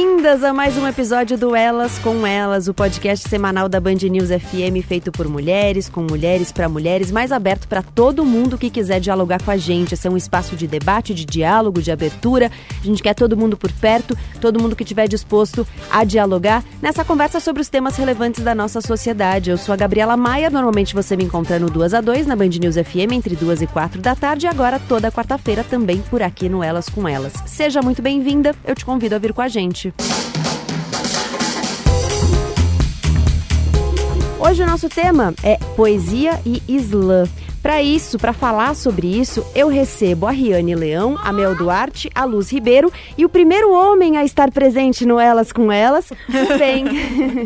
Bem-vindas a mais um episódio do Elas com Elas, o podcast semanal da Band News FM feito por mulheres, com mulheres para mulheres, mais aberto para todo mundo que quiser dialogar com a gente. Esse é um espaço de debate, de diálogo, de abertura. A gente quer todo mundo por perto, todo mundo que estiver disposto a dialogar nessa conversa sobre os temas relevantes da nossa sociedade. Eu sou a Gabriela Maia, normalmente você me encontra no 2 a 2 na Band News FM entre 2 e 4 da tarde e agora toda quarta-feira também por aqui no Elas com Elas. Seja muito bem-vinda, eu te convido a vir com a gente. Hoje o nosso tema é poesia e Islã. Para isso, para falar sobre isso, eu recebo a Riane Leão, a Mel Duarte, a Luz Ribeiro e o primeiro homem a estar presente no Elas com Elas, o Ben.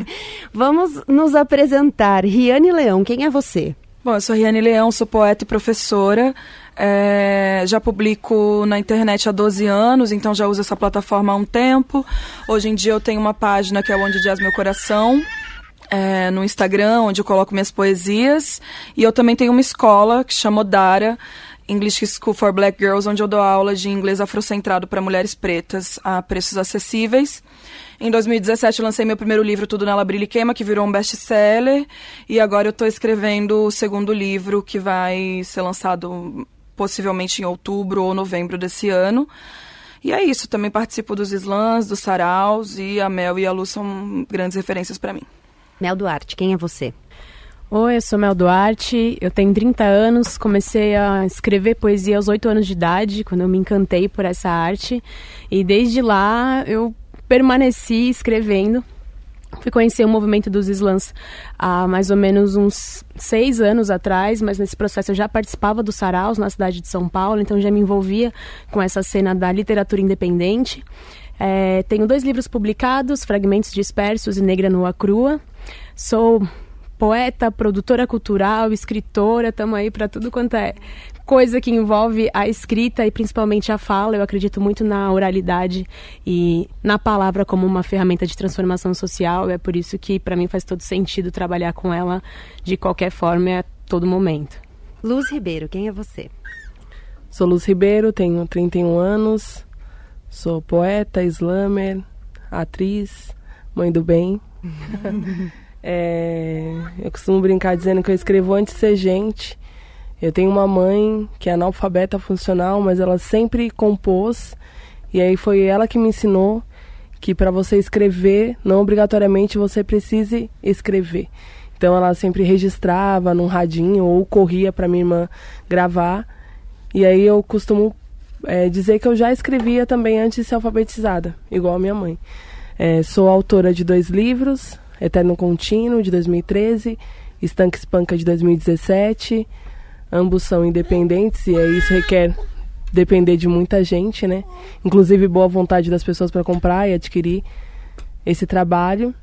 Vamos nos apresentar. Riane Leão, quem é você? Bom, eu sou Riane Leão, sou poeta e professora. É, já publico na internet há 12 anos, então já uso essa plataforma há um tempo. Hoje em dia eu tenho uma página que é Onde Jazz Meu Coração, é, no Instagram, onde eu coloco minhas poesias. E eu também tenho uma escola que chama Odara, English School for Black Girls, onde eu dou aula de inglês afrocentrado para mulheres pretas a preços acessíveis. Em 2017 eu lancei meu primeiro livro, Tudo Nela Brilha e Queima, que virou um best-seller. E agora eu estou escrevendo o segundo livro, que vai ser lançado possivelmente em outubro ou novembro desse ano. E é isso, também participo dos slams, dos saraus, e a Mel e a Lu são grandes referências para mim. Mel Duarte, quem é você? Oi, eu sou Mel Duarte, eu tenho 30 anos, comecei a escrever poesia aos 8 anos de idade, quando eu me encantei por essa arte, e desde lá eu permaneci escrevendo. Fui conhecer o movimento dos slams há mais ou menos uns seis anos atrás, mas nesse processo eu já participava do Saraus na cidade de São Paulo, então já me envolvia com essa cena da literatura independente. É, tenho dois livros publicados, Fragmentos Dispersos e Negra Nua Crua. Sou poeta, produtora cultural, escritora, estamos aí para tudo quanto é coisa que envolve a escrita e principalmente a fala. Eu acredito muito na oralidade e na palavra como uma ferramenta de transformação social. É por isso que para mim faz todo sentido trabalhar com ela de qualquer forma e a todo momento. Luz Ribeiro, quem é você? Sou Luz Ribeiro, tenho 31 anos, sou poeta, slammer, atriz, mãe do bem. É, eu costumo brincar dizendo que eu escrevo antes de ser gente. Eu tenho uma mãe que é analfabeta funcional, mas ela sempre compôs. E aí foi ela que me ensinou que para você escrever, não obrigatoriamente você precise escrever. Então ela sempre registrava num radinho ou corria para minha irmã gravar. E aí eu costumo é, dizer que eu já escrevia também antes de ser alfabetizada, igual a minha mãe. É, sou autora de dois livros, Eterno Contínuo, de 2013, Estanque Espanca, de 2017. Ambos são independentes e isso requer depender de muita gente, né? Inclusive boa vontade das pessoas para comprar e adquirir esse trabalho.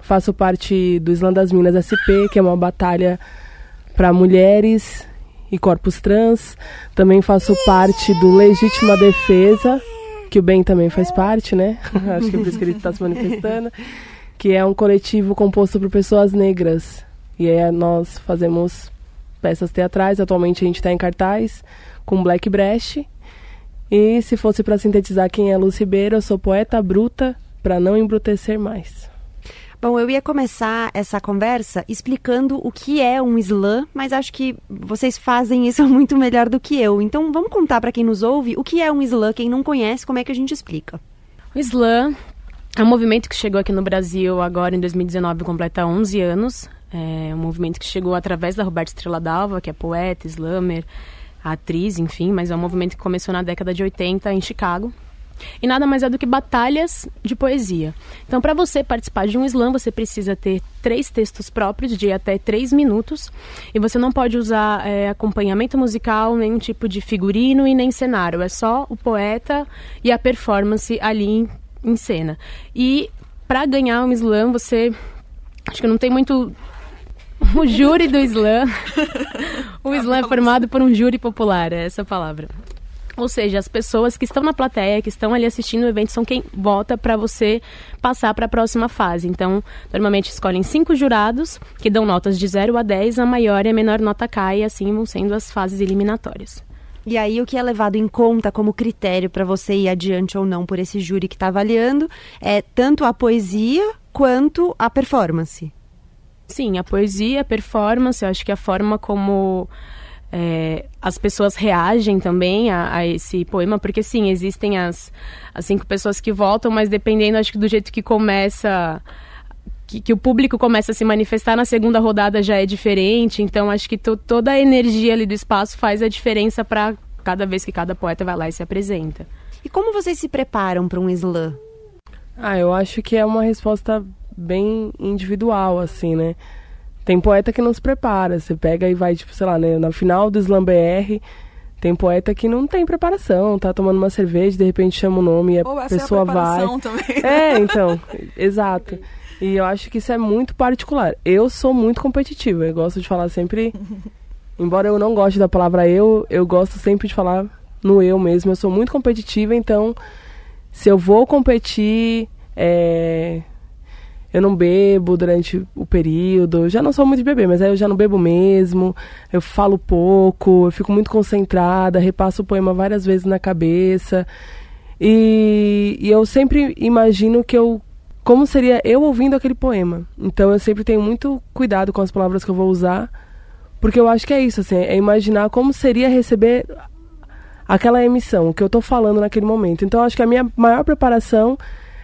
Faço parte do Islã das Minas SP, que é uma batalha para mulheres e corpos trans. Também faço parte do Legítima Defesa, que o Ben também faz parte, né? Acho que é por isso que ele está se manifestando. Que é um coletivo composto por pessoas negras. E aí nós fazemos peças teatrais. Atualmente a gente está em cartaz com Black Breast. E se fosse para sintetizar quem é Lucy Ribeiro, eu sou poeta bruta para não embrutecer mais. Bom, eu ia começar essa conversa explicando o que é um slam, mas acho que vocês fazem isso muito melhor do que eu. Então vamos contar para quem nos ouve o que é um slam, quem não conhece, como é que a gente explica. O slam é um movimento que chegou aqui no Brasil agora em 2019, completa 11 anos. É um movimento que chegou através da Roberta Estrela Dalva, que é poeta, slammer, atriz, enfim, mas é um movimento que começou na década de 80 em Chicago, e nada mais é do que batalhas de poesia. Então, para você participar de um slam, você precisa ter três textos próprios de até três minutos. E você não pode usar é, acompanhamento musical, nenhum tipo de figurino e nem cenário. É só o poeta e a performance ali em, em cena. E para ganhar um slam, você. Acho que não tem muito o júri do slam. o slam é formado por um júri popular, é essa palavra. Ou seja, as pessoas que estão na plateia, que estão ali assistindo o evento, são quem vota para você passar para a próxima fase. Então, normalmente escolhem cinco jurados, que dão notas de 0 a 10, a maior e a menor nota cai, e assim vão sendo as fases eliminatórias. E aí, o que é levado em conta como critério para você ir adiante ou não por esse júri que está avaliando é tanto a poesia quanto a performance. Sim, a poesia, a performance, eu acho que a forma como é, as pessoas reagem também a, a, esse poema, porque sim, existem as, as cinco pessoas que votam, mas dependendo, acho que do jeito que começa. Que, que o público começa a se manifestar na segunda rodada já é diferente, então acho que to, toda a energia ali do espaço faz a diferença para cada vez que cada poeta vai lá e se apresenta. E como vocês se preparam para um slam? Ah, eu acho que é uma resposta bem individual, assim, né? Tem poeta que não se prepara. Você pega e vai, tipo, sei lá, né, na final do Slam BR, tem poeta que não tem preparação, tá tomando uma cerveja, de repente chama o nome e a Ou pessoa é a vai. Também. É, então, exato. E eu acho que isso é muito particular. Eu sou muito competitiva, eu gosto de falar sempre. Embora eu não goste da palavra eu, eu gosto sempre de falar no eu mesmo. Eu sou muito competitiva, então se eu vou competir, é, eu não bebo durante o período. Eu já não sou muito de beber, mas aí eu já não bebo mesmo. Eu falo pouco, eu fico muito concentrada, repasso o poema várias vezes na cabeça. E, e eu sempre imagino que eu. Como seria eu ouvindo aquele poema. Então eu sempre tenho muito cuidado com as palavras que eu vou usar. Porque eu acho que é isso, assim, é imaginar como seria receber aquela emissão, o que eu estou falando naquele momento. Então eu acho que a minha maior preparação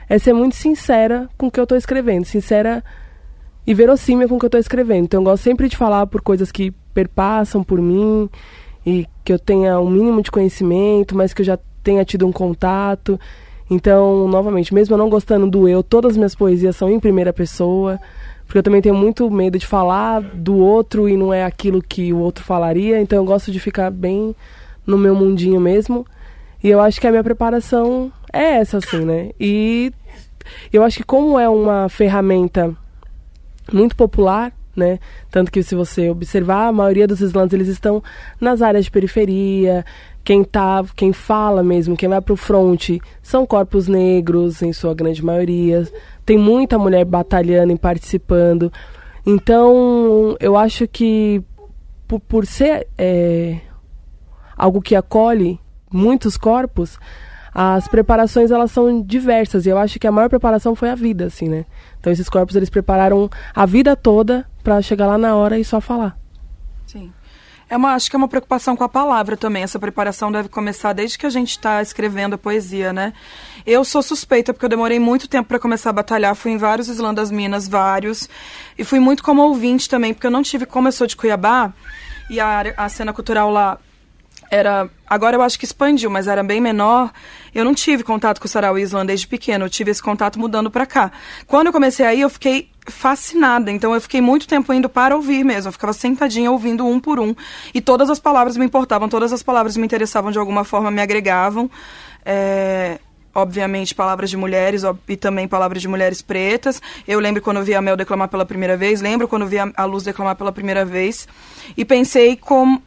é ser muito sincera com o que eu estou escrevendo, sincera e verossímil com o que eu estou escrevendo. Então eu gosto sempre de falar por coisas que perpassam por mim e que eu tenha um mínimo de conhecimento, mas que eu já tenha tido um contato. Então, novamente, mesmo eu não gostando do eu, todas as minhas poesias são em primeira pessoa, porque eu também tenho muito medo de falar do outro e não é aquilo que o outro falaria, então eu gosto de ficar bem no meu mundinho mesmo. E eu acho que a minha preparação é essa, assim, né? E eu acho que como é uma ferramenta muito popular, né? Tanto que se você observar, a maioria dos slams eles estão nas áreas de periferia. Quem tá, quem fala mesmo, quem vai pro front, são corpos negros em sua grande maioria. Tem muita mulher batalhando e participando. Então, eu acho que por, por ser é, algo que acolhe muitos corpos, as preparações elas são diversas e eu acho que a maior preparação foi a vida, assim, né? Então esses corpos eles prepararam a vida toda para chegar lá na hora e só falar. Sim. É uma, acho que é uma preocupação com a palavra também. Essa preparação deve começar desde que a gente está escrevendo a poesia, né? Eu sou suspeita porque eu demorei muito tempo para começar a batalhar. Fui em vários Islã das Minas, vários. E fui muito como ouvinte também, porque eu não tive, como eu sou de Cuiabá, e a, a cena cultural lá era agora eu acho que expandiu, mas era bem menor. Eu não tive contato com o sarau Island desde pequeno, eu tive esse contato mudando para cá. Quando eu comecei aí, eu fiquei fascinada, então eu fiquei muito tempo indo para ouvir mesmo. Eu ficava sentadinha ouvindo um por um e todas as palavras me importavam, todas as palavras me interessavam de alguma forma, me agregavam. É, obviamente, palavras de mulheres e também palavras de mulheres pretas. Eu lembro quando eu vi a Mel declamar pela primeira vez, lembro quando eu vi a Luz declamar pela primeira vez. E pensei como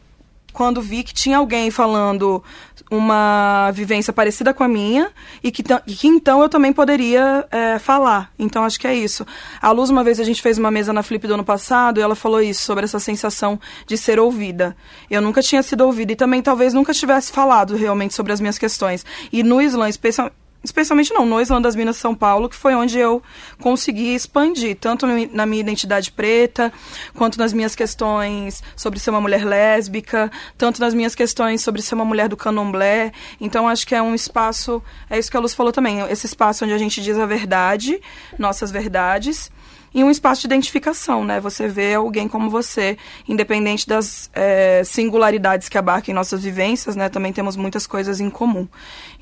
quando vi que tinha alguém falando uma vivência parecida com a minha e que, que então eu também poderia é, falar. Então acho que é isso. A Luz, uma vez a gente fez uma mesa na Flip do ano passado e ela falou isso, sobre essa sensação de ser ouvida. Eu nunca tinha sido ouvida e também talvez nunca tivesse falado realmente sobre as minhas questões. E no Islã, especialmente especialmente não, no Islã das Minas São Paulo, que foi onde eu consegui expandir, tanto na minha identidade preta, quanto nas minhas questões sobre ser uma mulher lésbica, tanto nas minhas questões sobre ser uma mulher do candomblé. Então, acho que é um espaço, é isso que a Luz falou também, esse espaço onde a gente diz a verdade, nossas verdades, e um espaço de identificação, né? Você vê alguém como você, independente das é, singularidades que abarquem nossas vivências, né? Também temos muitas coisas em comum.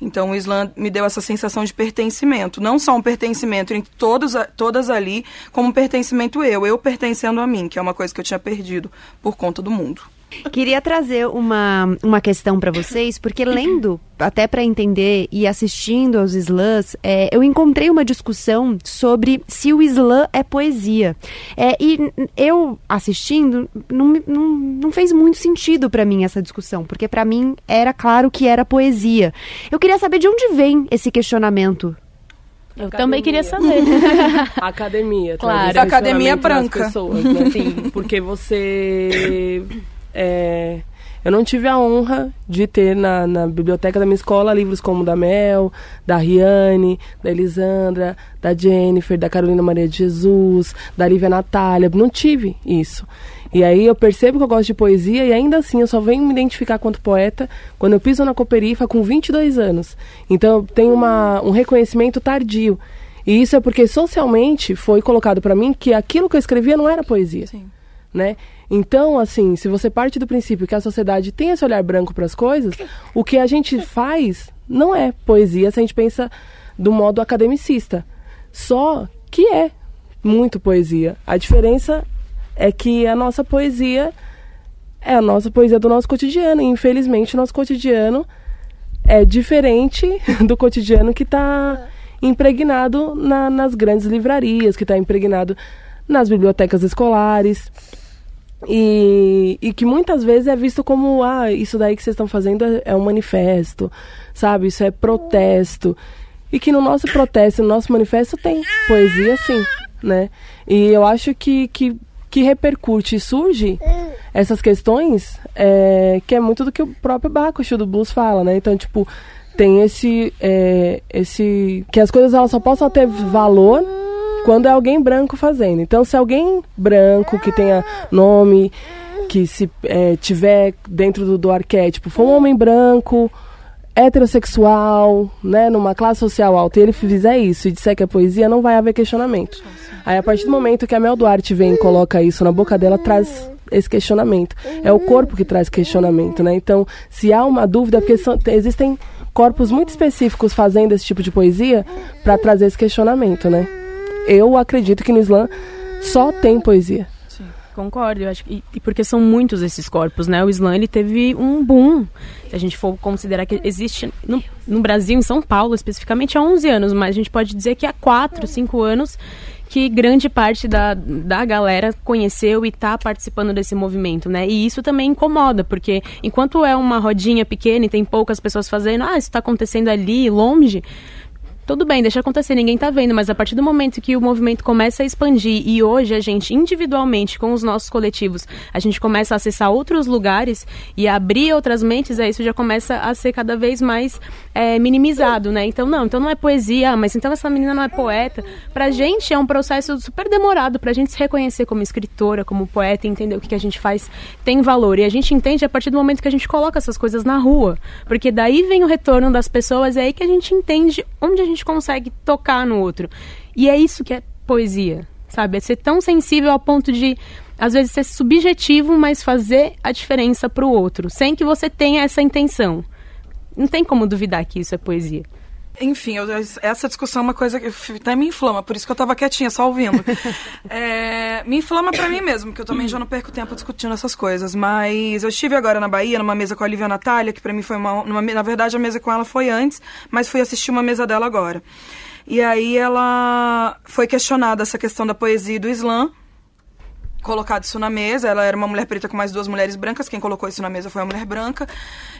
Então, o Islã me deu essa sensação de pertencimento. Não só um pertencimento entre todos, todas ali, como um pertencimento eu, eu pertencendo a mim, que é uma coisa que eu tinha perdido por conta do mundo. Queria trazer uma, uma questão para vocês, porque lendo, até para entender e assistindo aos slams, é, eu encontrei uma discussão sobre se o slam é poesia. É, e eu assistindo, não, não, não fez muito sentido para mim essa discussão, porque para mim era claro que era poesia. Eu queria saber de onde vem esse questionamento eu academia. também queria saber. academia, claro. Academia branca. Pessoas, né? Sim, porque você é, eu não tive a honra de ter na, na, biblioteca da minha escola livros como da Mel, da Riane, da Elisandra, da Jennifer, da Carolina Maria de Jesus, da Lívia Natália. Não tive isso. E aí eu percebo que eu gosto de poesia e ainda assim eu só venho me identificar quanto poeta quando eu piso na Cooperifa com 22 anos. Então eu tenho uma, um reconhecimento tardio. E isso é porque socialmente foi colocado para mim que aquilo que eu escrevia não era poesia. Sim. Né? Então, assim, se você parte do princípio que a sociedade tem esse olhar branco para as coisas, o que a gente faz não é poesia se a gente pensa do modo academicista. Só que é muito poesia. A diferença é que a nossa poesia é a nossa poesia do nosso cotidiano. E, infelizmente, o nosso cotidiano é diferente do cotidiano que está impregnado na, nas grandes livrarias, que está impregnado nas bibliotecas escolares. E, e que muitas vezes é visto como, ah, isso daí que vocês estão fazendo é, é um manifesto, sabe? Isso é protesto. E que no nosso protesto, no nosso manifesto tem poesia sim, né? E eu acho que, que, que repercute e surge essas questões, é, que é muito do que o próprio Baco, do Blues, fala, né? Então, tipo, tem esse, é, esse... que as coisas elas só possam ter valor quando é alguém branco fazendo. Então, se alguém branco que tenha nome, que se é, tiver dentro do, do arquétipo, for um homem branco, heterossexual, né, numa classe social alta, e ele fizer isso e disser que é poesia, não vai haver questionamento. Aí, a partir do momento que a Mel Duarte vem e coloca isso na boca dela, traz esse questionamento. É o corpo que traz questionamento, né? Então, se há uma dúvida, porque são, existem corpos muito específicos fazendo esse tipo de poesia para trazer esse questionamento, né? Eu acredito que no Islã só tem poesia. Sim, concordo, eu acho que, e porque são muitos esses corpos, né? O Islã ele teve um boom. Se a gente for considerar que existe no, no Brasil, em São Paulo especificamente, há 11 anos, mas a gente pode dizer que há 4, 5 anos que grande parte da, da galera conheceu e está participando desse movimento, né? E isso também incomoda, porque enquanto é uma rodinha pequena e tem poucas pessoas fazendo, ah, isso está acontecendo ali, longe, tudo bem, deixa acontecer, ninguém tá vendo, mas a partir do momento que o movimento começa a expandir e hoje a gente, individualmente, com os nossos coletivos, a gente começa a acessar outros lugares e abrir outras mentes, aí isso já começa a ser cada vez mais é, minimizado, né? Então, não, então não é poesia, mas então essa menina não é poeta. Pra gente é um processo super demorado, pra gente se reconhecer como escritora, como poeta, entender o que, que a gente faz tem valor. E a gente entende a partir do momento que a gente coloca essas coisas na rua, porque daí vem o retorno das pessoas, é aí que a gente entende onde a gente consegue tocar no outro. E é isso que é poesia, sabe? É ser tão sensível ao ponto de, às vezes, ser subjetivo, mas fazer a diferença para o outro, sem que você tenha essa intenção. Não tem como duvidar que isso é poesia. Enfim, eu, essa discussão é uma coisa que até me inflama, por isso que eu estava quietinha, só ouvindo. é, me inflama para mim mesmo, que eu também já não perco tempo discutindo essas coisas. Mas eu estive agora na Bahia, numa mesa com a Lívia Natália, que para mim foi uma, uma. Na verdade, a mesa com ela foi antes, mas fui assistir uma mesa dela agora. E aí ela foi questionada essa questão da poesia e do Islã. colocado isso na mesa. Ela era uma mulher preta com mais duas mulheres brancas. Quem colocou isso na mesa foi uma mulher branca.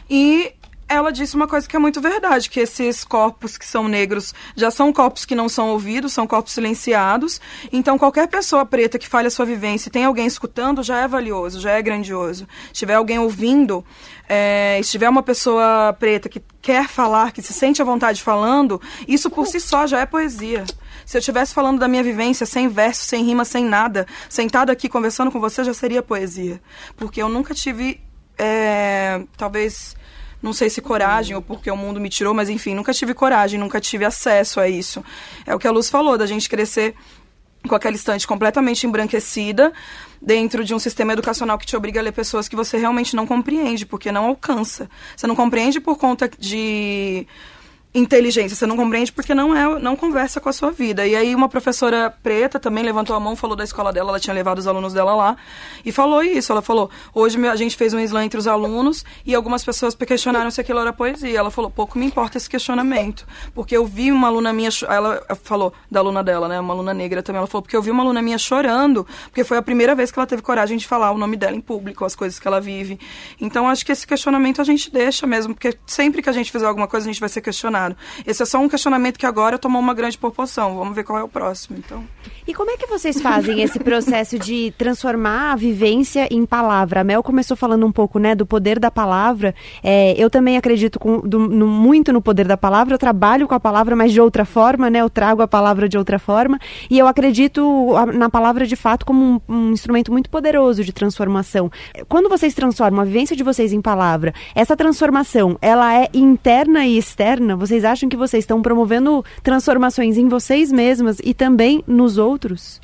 E ela disse uma coisa que é muito verdade, que esses corpos que são negros já são corpos que não são ouvidos, são corpos silenciados. Então, qualquer pessoa preta que fale a sua vivência e tem alguém escutando, já é valioso, já é grandioso. Se tiver alguém ouvindo, é, se tiver uma pessoa preta que quer falar, que se sente à vontade falando, isso por si só já é poesia. Se eu estivesse falando da minha vivência, sem verso, sem rima, sem nada, sentado aqui conversando com você, já seria poesia. Porque eu nunca tive, é, talvez não sei se coragem ou porque o mundo me tirou, mas enfim, nunca tive coragem, nunca tive acesso a isso. É o que a Luz falou, da gente crescer com aquela estante completamente embranquecida dentro de um sistema educacional que te obriga a ler pessoas que você realmente não compreende, porque não alcança. Você não compreende por conta de inteligência, você não compreende porque não é, não conversa com a sua vida. E aí uma professora preta também levantou a mão, falou da escola dela, ela tinha levado os alunos dela lá e falou isso. Ela falou: "Hoje a gente fez um slam entre os alunos e algumas pessoas questionaram se aquilo era poesia". Ela falou: "Pouco me importa esse questionamento, porque eu vi uma aluna minha, ela falou da aluna dela, né, uma aluna negra também, ela falou: "Porque eu vi uma aluna minha chorando, porque foi a primeira vez que ela teve coragem de falar o nome dela em público, as coisas que ela vive". Então acho que esse questionamento a gente deixa mesmo, porque sempre que a gente fizer alguma coisa a gente vai ser questionado esse é só um questionamento que agora tomou uma grande proporção. Vamos ver qual é o próximo, então. E como é que vocês fazem esse processo de transformar a vivência em palavra? A Mel começou falando um pouco, né, do poder da palavra. É, eu também acredito com, do, no, muito no poder da palavra. Eu trabalho com a palavra, mas de outra forma, né? Eu trago a palavra de outra forma. E eu acredito na palavra de fato como um, um instrumento muito poderoso de transformação. Quando vocês transformam a vivência de vocês em palavra, essa transformação, ela é interna e externa? Vocês acham que vocês estão promovendo transformações em vocês mesmas e também nos outros?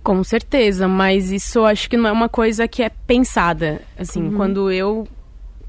Com certeza, mas isso acho que não é uma coisa que é pensada. Assim, uhum. quando eu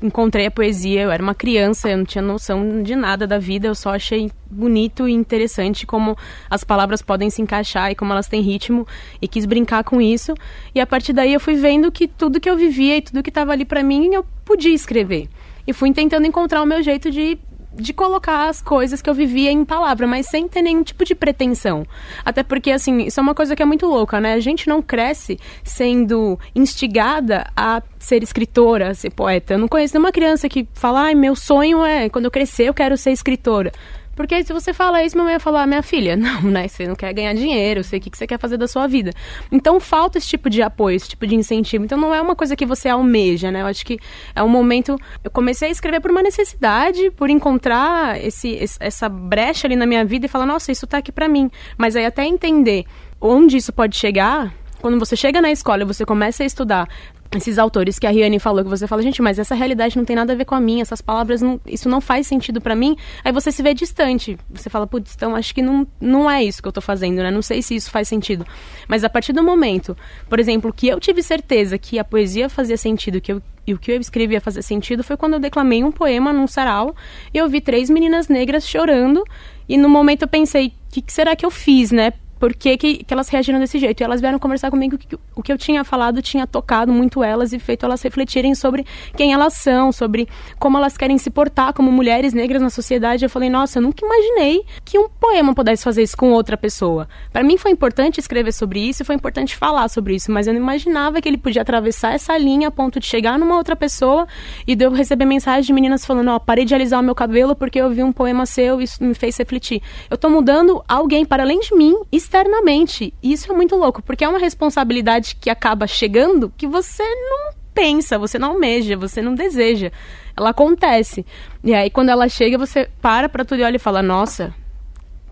encontrei a poesia, eu era uma criança, eu não tinha noção de nada da vida, eu só achei bonito e interessante como as palavras podem se encaixar e como elas têm ritmo e quis brincar com isso. E a partir daí eu fui vendo que tudo que eu vivia e tudo que estava ali para mim eu podia escrever. E fui tentando encontrar o meu jeito de de colocar as coisas que eu vivia em palavra, mas sem ter nenhum tipo de pretensão. Até porque, assim, isso é uma coisa que é muito louca, né? A gente não cresce sendo instigada a ser escritora, a ser poeta. Eu não conheço nenhuma criança que fala, ai, meu sonho é, quando eu crescer, eu quero ser escritora. Porque se você fala isso, mamãe vai falar, minha filha, não, né? Você não quer ganhar dinheiro, eu sei o que você quer fazer da sua vida. Então falta esse tipo de apoio, esse tipo de incentivo. Então não é uma coisa que você almeja, né? Eu acho que é um momento. Eu comecei a escrever por uma necessidade, por encontrar esse, essa brecha ali na minha vida e falar, nossa, isso tá aqui para mim. Mas aí até entender onde isso pode chegar, quando você chega na escola e você começa a estudar esses autores que a Riane falou, que você fala, gente, mas essa realidade não tem nada a ver com a minha, essas palavras, não, isso não faz sentido para mim, aí você se vê distante. Você fala, putz, então acho que não, não é isso que eu tô fazendo, né? Não sei se isso faz sentido. Mas a partir do momento, por exemplo, que eu tive certeza que a poesia fazia sentido, que eu, e o que eu escrevi ia fazer sentido, foi quando eu declamei um poema num sarau e eu vi três meninas negras chorando. E no momento eu pensei, o que, que será que eu fiz, né? Por que, que, elas reagiram desse jeito. E elas vieram conversar comigo que o que eu tinha falado tinha tocado muito elas e feito elas refletirem sobre quem elas são, sobre como elas querem se portar como mulheres negras na sociedade. Eu falei, nossa, eu nunca imaginei que um poema pudesse fazer isso com outra pessoa. Para mim foi importante escrever sobre isso e foi importante falar sobre isso, mas eu não imaginava que ele podia atravessar essa linha a ponto de chegar numa outra pessoa e de eu receber mensagens de meninas falando, ó, oh, parei de alisar o meu cabelo porque eu vi um poema seu e isso me fez refletir. Eu tô mudando alguém para além de mim externamente. E isso é muito louco, porque é uma responsabilidade que acaba chegando que você não pensa, você não almeja, você não deseja. Ela acontece. E aí, quando ela chega, você para pra tudo e olha e fala: Nossa,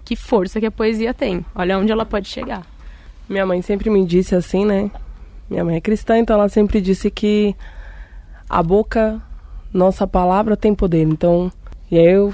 que força que a poesia tem. Olha onde ela pode chegar. Minha mãe sempre me disse assim, né? Minha mãe é cristã, então ela sempre disse que a boca, nossa palavra tem poder. Então, e aí eu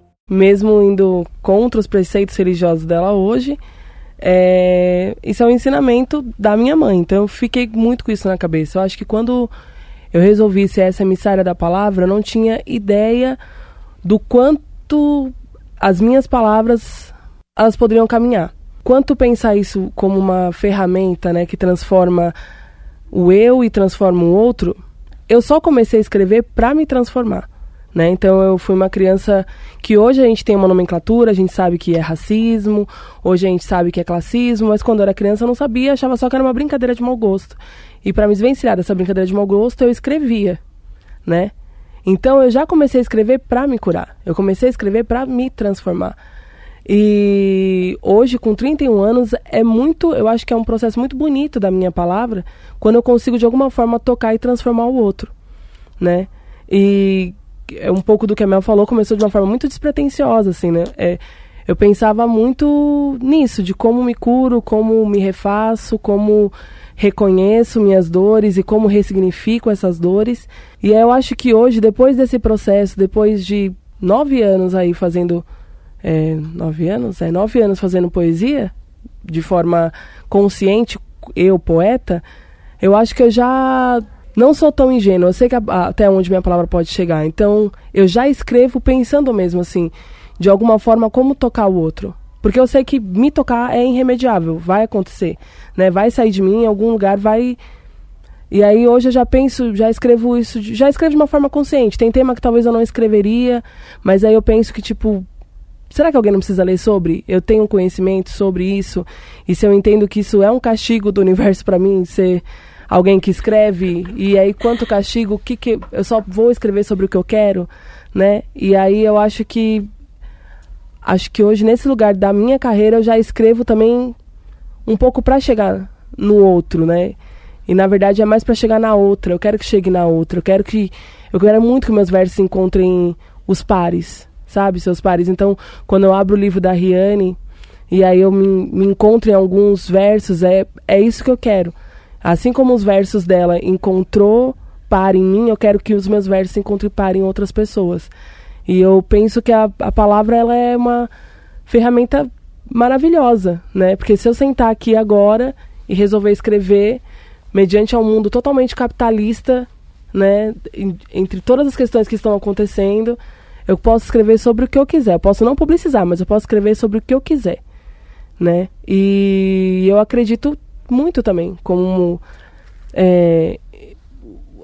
Mesmo indo contra os preceitos religiosos dela hoje, é, isso é um ensinamento da minha mãe. Então eu fiquei muito com isso na cabeça. Eu acho que quando eu resolvi ser essa emissária da palavra, eu não tinha ideia do quanto as minhas palavras elas poderiam caminhar. Quanto pensar isso como uma ferramenta, né, que transforma o eu e transforma o outro, eu só comecei a escrever para me transformar. Né? Então eu fui uma criança que hoje a gente tem uma nomenclatura, a gente sabe que é racismo, hoje a gente sabe que é classismo, mas quando eu era criança eu não sabia, achava só que era uma brincadeira de mau gosto. E para me desvencilhar dessa brincadeira de mau gosto, eu escrevia, né? Então eu já comecei a escrever para me curar. Eu comecei a escrever para me transformar. E hoje, com 31 anos, é muito, eu acho que é um processo muito bonito da minha palavra, quando eu consigo de alguma forma tocar e transformar o outro, né? E é um pouco do que a Mel falou, começou de uma forma muito despretensiosa, assim, né? É, eu pensava muito nisso, de como me curo, como me refaço, como reconheço minhas dores e como ressignifico essas dores. E eu acho que hoje, depois desse processo, depois de nove anos aí fazendo. É, nove anos? É, nove anos fazendo poesia, de forma consciente, eu, poeta, eu acho que eu já não sou tão ingênua, eu sei que a, até onde minha palavra pode chegar. Então, eu já escrevo pensando mesmo assim, de alguma forma, como tocar o outro. Porque eu sei que me tocar é irremediável, vai acontecer, né? Vai sair de mim em algum lugar, vai e aí hoje eu já penso, já escrevo isso, já escrevo de uma forma consciente. Tem tema que talvez eu não escreveria, mas aí eu penso que tipo, será que alguém não precisa ler sobre? Eu tenho conhecimento sobre isso, e se eu entendo que isso é um castigo do universo para mim ser alguém que escreve e aí quanto castigo, o que que eu só vou escrever sobre o que eu quero, né? E aí eu acho que acho que hoje nesse lugar da minha carreira eu já escrevo também um pouco para chegar no outro, né? E na verdade é mais para chegar na outra. Eu quero que chegue na outra. Eu quero que eu quero muito que meus versos encontrem os pares, sabe, seus pares. Então, quando eu abro o livro da Riane e aí eu me, me encontro em alguns versos, é é isso que eu quero Assim como os versos dela encontrou par em mim, eu quero que os meus versos encontrem par em outras pessoas. E eu penso que a, a palavra ela é uma ferramenta maravilhosa, né? Porque se eu sentar aqui agora e resolver escrever mediante um mundo totalmente capitalista, né, entre todas as questões que estão acontecendo, eu posso escrever sobre o que eu quiser. Eu posso não publicizar, mas eu posso escrever sobre o que eu quiser, né? E eu acredito muito também, como é,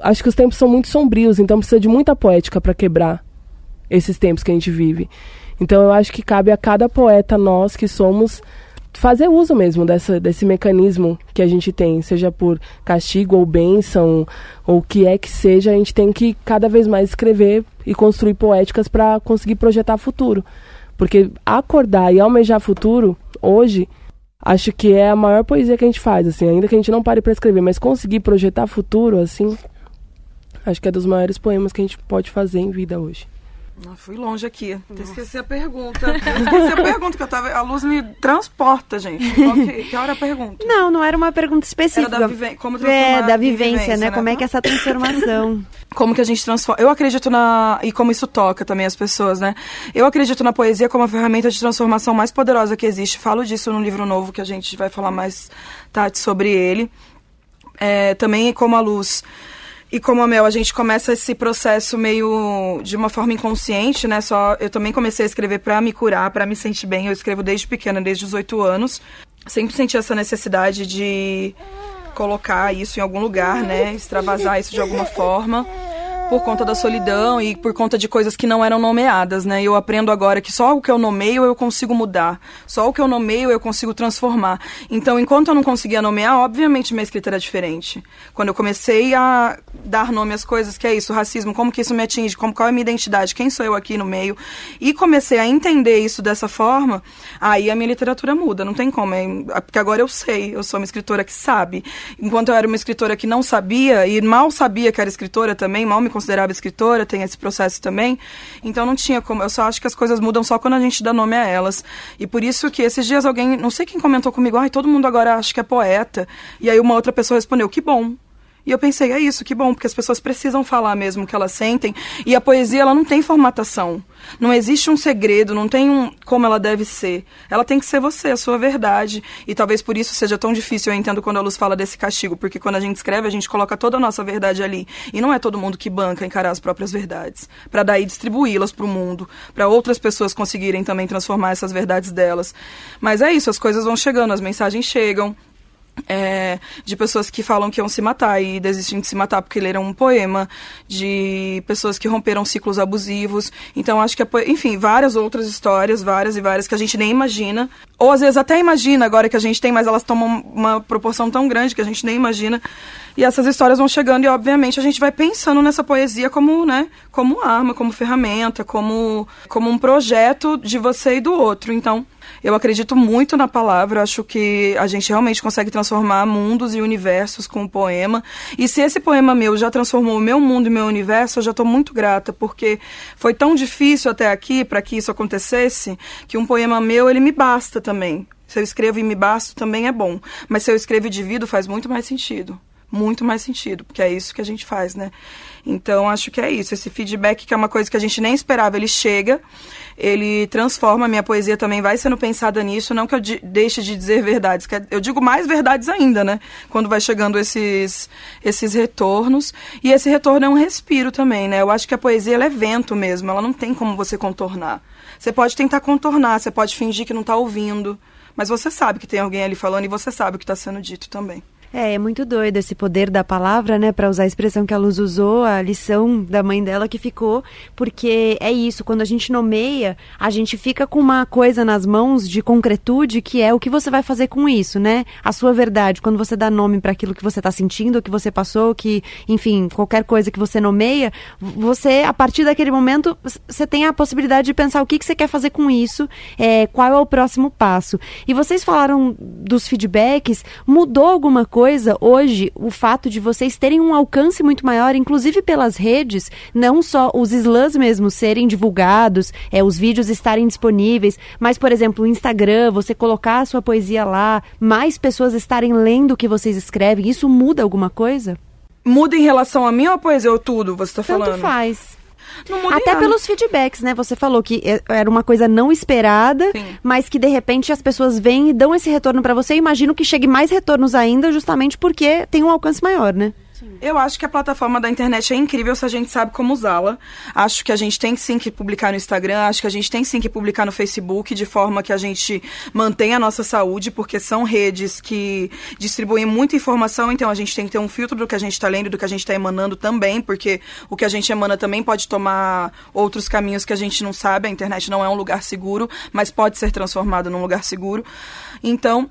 acho que os tempos são muito sombrios, então precisa de muita poética para quebrar esses tempos que a gente vive. Então eu acho que cabe a cada poeta nós que somos fazer uso mesmo dessa, desse mecanismo que a gente tem, seja por castigo ou bênção, ou o que é que seja, a gente tem que cada vez mais escrever e construir poéticas para conseguir projetar futuro. Porque acordar e almejar futuro, hoje, acho que é a maior poesia que a gente faz, assim, ainda que a gente não pare para escrever, mas conseguir projetar futuro, assim, acho que é dos maiores poemas que a gente pode fazer em vida hoje. Ah, fui longe aqui. Até esqueci a pergunta. esqueci a pergunta que eu tava. A luz me transporta, gente. Que, que hora é a pergunta? Não, não era uma pergunta específica. Era da vive... Como é, da vivência, vivência né? né? Como é que é essa transformação? como que a gente transforma. Eu acredito na. E como isso toca também as pessoas, né? Eu acredito na poesia como a ferramenta de transformação mais poderosa que existe. Falo disso no livro novo que a gente vai falar mais tarde sobre ele. É, também como a luz E como a Mel, a gente começa esse processo meio de uma forma inconsciente, né? Só eu também comecei a escrever para me curar, para me sentir bem. Eu escrevo desde pequena, desde os oito anos. Sempre senti essa necessidade de colocar isso em algum lugar, né? Extravasar isso de alguma forma por conta da solidão e por conta de coisas que não eram nomeadas, né? Eu aprendo agora que só o que eu nomeio eu consigo mudar, só o que eu nomeio eu consigo transformar. Então, enquanto eu não conseguia nomear, obviamente minha escrita era diferente. Quando eu comecei a dar nome às coisas, que é isso, racismo, como que isso me atinge, como qual é a minha identidade, quem sou eu aqui no meio, e comecei a entender isso dessa forma, aí a minha literatura muda, não tem como, é, porque agora eu sei, eu sou uma escritora que sabe. Enquanto eu era uma escritora que não sabia e mal sabia que era escritora também, mal me considerava escritora, tem esse processo também. Então não tinha como. Eu só acho que as coisas mudam só quando a gente dá nome a elas. E por isso que esses dias alguém, não sei quem comentou comigo, ai, todo mundo agora acha que é poeta. E aí uma outra pessoa respondeu, que bom. E eu pensei, é isso, que bom, porque as pessoas precisam falar mesmo o que elas sentem. E a poesia, ela não tem formatação. Não existe um segredo, não tem um como ela deve ser. Ela tem que ser você, a sua verdade. E talvez por isso seja tão difícil, eu entendo quando a Luz fala desse castigo, porque quando a gente escreve, a gente coloca toda a nossa verdade ali. E não é todo mundo que banca encarar as próprias verdades, para daí distribuí-las para o mundo, para outras pessoas conseguirem também transformar essas verdades delas. Mas é isso, as coisas vão chegando, as mensagens chegam, é, de pessoas que falam que iam se matar e desistem de se matar porque leram um poema, de pessoas que romperam ciclos abusivos. Então, acho que, é, enfim, várias outras histórias, várias e várias que a gente nem imagina. Ou às vezes até imagina agora que a gente tem, mas elas tomam uma proporção tão grande que a gente nem imagina. E essas histórias vão chegando e, obviamente, a gente vai pensando nessa poesia como, né, como arma, como ferramenta, como, como um projeto de você e do outro. Então, eu acredito muito na palavra, acho que a gente realmente consegue transformar mundos e universos com o poema. E se esse poema meu já transformou o meu mundo e meu universo, eu já estou muito grata, porque foi tão difícil até aqui para que isso acontecesse, que um poema meu, ele me basta também. Se eu escrevo e me basto, também é bom. Mas se eu escrevo e divido, faz muito mais sentido muito mais sentido, porque é isso que a gente faz, né? Então, acho que é isso. Esse feedback, que é uma coisa que a gente nem esperava, ele chega, ele transforma. A minha poesia também vai sendo pensada nisso. Não que eu deixe de dizer verdades, que eu digo mais verdades ainda, né? Quando vai chegando esses, esses retornos. E esse retorno é um respiro também, né? Eu acho que a poesia é vento mesmo, ela não tem como você contornar. Você pode tentar contornar, você pode fingir que não está ouvindo, mas você sabe que tem alguém ali falando e você sabe o que está sendo dito também. É, é muito doido esse poder da palavra, né? Para usar a expressão que a Luz usou, a lição da mãe dela que ficou, porque é isso, quando a gente nomeia, a gente fica com uma coisa nas mãos de concretude que é o que você vai fazer com isso, né? A sua verdade, quando você dá nome para aquilo que você está sentindo, o que você passou, que, enfim, qualquer coisa que você nomeia, você, a partir daquele momento, você tem a possibilidade de pensar o que, que você quer fazer com isso, é, qual é o próximo passo. E vocês falaram dos feedbacks, mudou alguma coisa? Coisa hoje o fato de vocês terem um alcance muito maior, inclusive pelas redes, não só os slams mesmo serem divulgados, é, os vídeos estarem disponíveis, mas, por exemplo, o Instagram, você colocar a sua poesia lá, mais pessoas estarem lendo o que vocês escrevem, isso muda alguma coisa? Muda em relação a mim ou a poesia ou tudo, você está falando? Tanto faz. Até nada. pelos feedbacks, né? Você falou que é, era uma coisa não esperada, Sim. mas que de repente as pessoas vêm e dão esse retorno para você. Eu imagino que chegue mais retornos ainda, justamente porque tem um alcance maior, né? Eu acho que a plataforma da internet é incrível se a gente sabe como usá-la. Acho que a gente tem sim que publicar no Instagram, acho que a gente tem sim que publicar no Facebook, de forma que a gente mantenha a nossa saúde, porque são redes que distribuem muita informação, então a gente tem que ter um filtro do que a gente está lendo, do que a gente está emanando também, porque o que a gente emana também pode tomar outros caminhos que a gente não sabe. A internet não é um lugar seguro, mas pode ser transformado num lugar seguro. Então,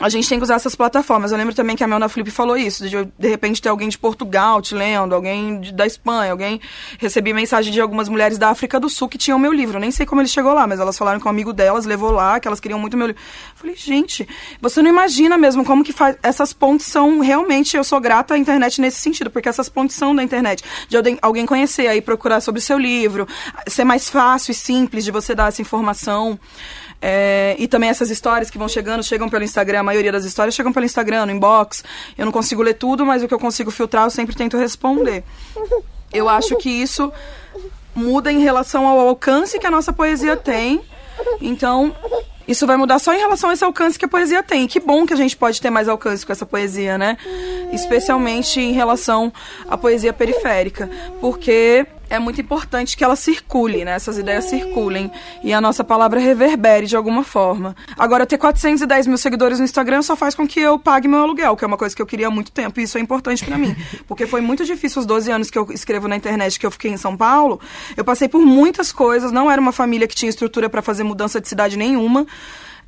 a gente tem que usar essas plataformas. Eu lembro também que a Mel na Flip falou isso, de de repente ter alguém de Portugal te lendo, alguém de, da Espanha, alguém. Recebi mensagem de algumas mulheres da África do Sul que tinham meu livro. Eu nem sei como ele chegou lá, mas elas falaram que um amigo delas levou lá, que elas queriam muito meu livro. Eu falei, gente, você não imagina mesmo como que faz. Essas pontes são realmente. Eu sou grata à internet nesse sentido, porque essas pontes são da internet. De alguém conhecer, aí procurar sobre o seu livro, ser mais fácil e simples de você dar essa informação. É, e também essas histórias que vão chegando, chegam pelo Instagram, a maioria das histórias chegam pelo Instagram, no inbox. Eu não consigo ler tudo, mas o que eu consigo filtrar eu sempre tento responder. Eu acho que isso muda em relação ao alcance que a nossa poesia tem. Então, isso vai mudar só em relação a esse alcance que a poesia tem. Que bom que a gente pode ter mais alcance com essa poesia, né? Especialmente em relação à poesia periférica, porque é muito importante que ela circule, né? Essas ideias circulem e a nossa palavra reverbere de alguma forma. Agora, ter 410 mil seguidores no Instagram só faz com que eu pague meu aluguel, que é uma coisa que eu queria há muito tempo e isso é importante para mim. Porque foi muito difícil os 12 anos que eu escrevo na internet, que eu fiquei em São Paulo. Eu passei por muitas coisas, não era uma família que tinha estrutura para fazer mudança de cidade nenhuma.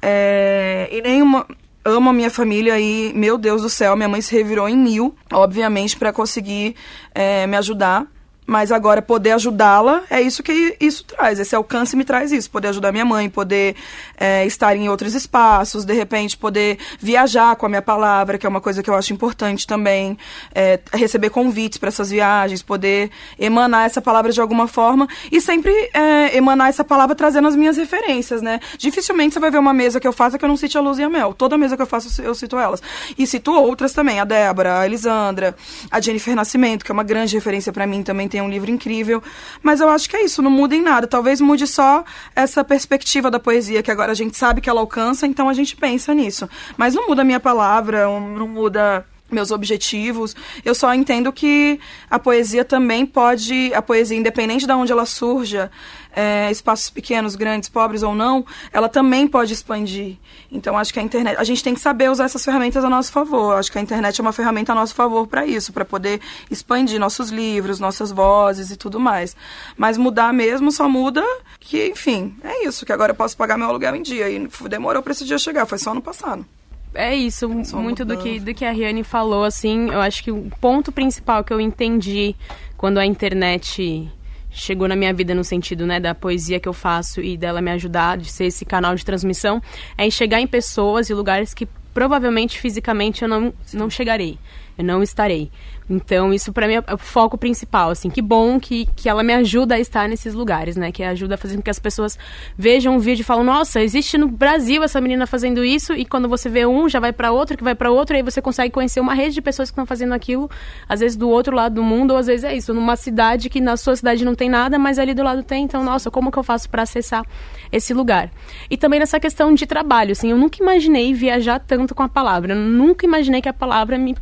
É, e nenhuma amo a minha família e, meu Deus do céu, minha mãe se revirou em mil, obviamente, para conseguir é, me ajudar mas agora poder ajudá-la é isso que isso traz. Esse alcance me traz isso. Poder ajudar minha mãe, poder é, estar em outros espaços, de repente poder viajar com a minha palavra, que é uma coisa que eu acho importante também. É, receber convites para essas viagens, poder emanar essa palavra de alguma forma e sempre é, emanar essa palavra trazendo as minhas referências, né? Dificilmente você vai ver uma mesa que eu faça que eu não cite a Luz e a Mel. Toda mesa que eu faço eu cito elas. E cito outras também, a Débora, a Elisandra, a Jennifer Nascimento, que é uma grande referência para mim, também tem tem um livro incrível. Mas eu acho que é isso, não muda em nada. Talvez mude só essa perspectiva da poesia, que agora a gente sabe que ela alcança, então a gente pensa nisso. Mas não muda a minha palavra, não muda meus objetivos. Eu só entendo que a poesia também pode, a poesia, independente de onde ela surja, é, espaços pequenos, grandes, pobres ou não, ela também pode expandir. Então, acho que a internet. A gente tem que saber usar essas ferramentas a nosso favor. Acho que a internet é uma ferramenta a nosso favor para isso, para poder expandir nossos livros, nossas vozes e tudo mais. Mas mudar mesmo só muda que, enfim, é isso, que agora eu posso pagar meu aluguel em dia. E demorou para esse dia chegar, foi só no passado. É isso, muito do que, do que a Riane falou, assim, eu acho que o ponto principal que eu entendi quando a internet chegou na minha vida no sentido né, da poesia que eu faço e dela me ajudar, de ser esse canal de transmissão, é em chegar em pessoas e lugares que provavelmente fisicamente eu não, não chegarei, eu não estarei. Então, isso para mim é o foco principal, assim. Que bom que, que ela me ajuda a estar nesses lugares, né? Que ajuda a fazer com que as pessoas vejam um vídeo e falam, nossa, existe no Brasil essa menina fazendo isso, e quando você vê um, já vai para outro, que vai para outro, e aí você consegue conhecer uma rede de pessoas que estão fazendo aquilo, às vezes do outro lado do mundo, ou às vezes é isso, numa cidade que na sua cidade não tem nada, mas ali do lado tem, então, nossa, como que eu faço para acessar esse lugar? E também nessa questão de trabalho, assim, eu nunca imaginei viajar tanto com a palavra, eu nunca imaginei que a palavra me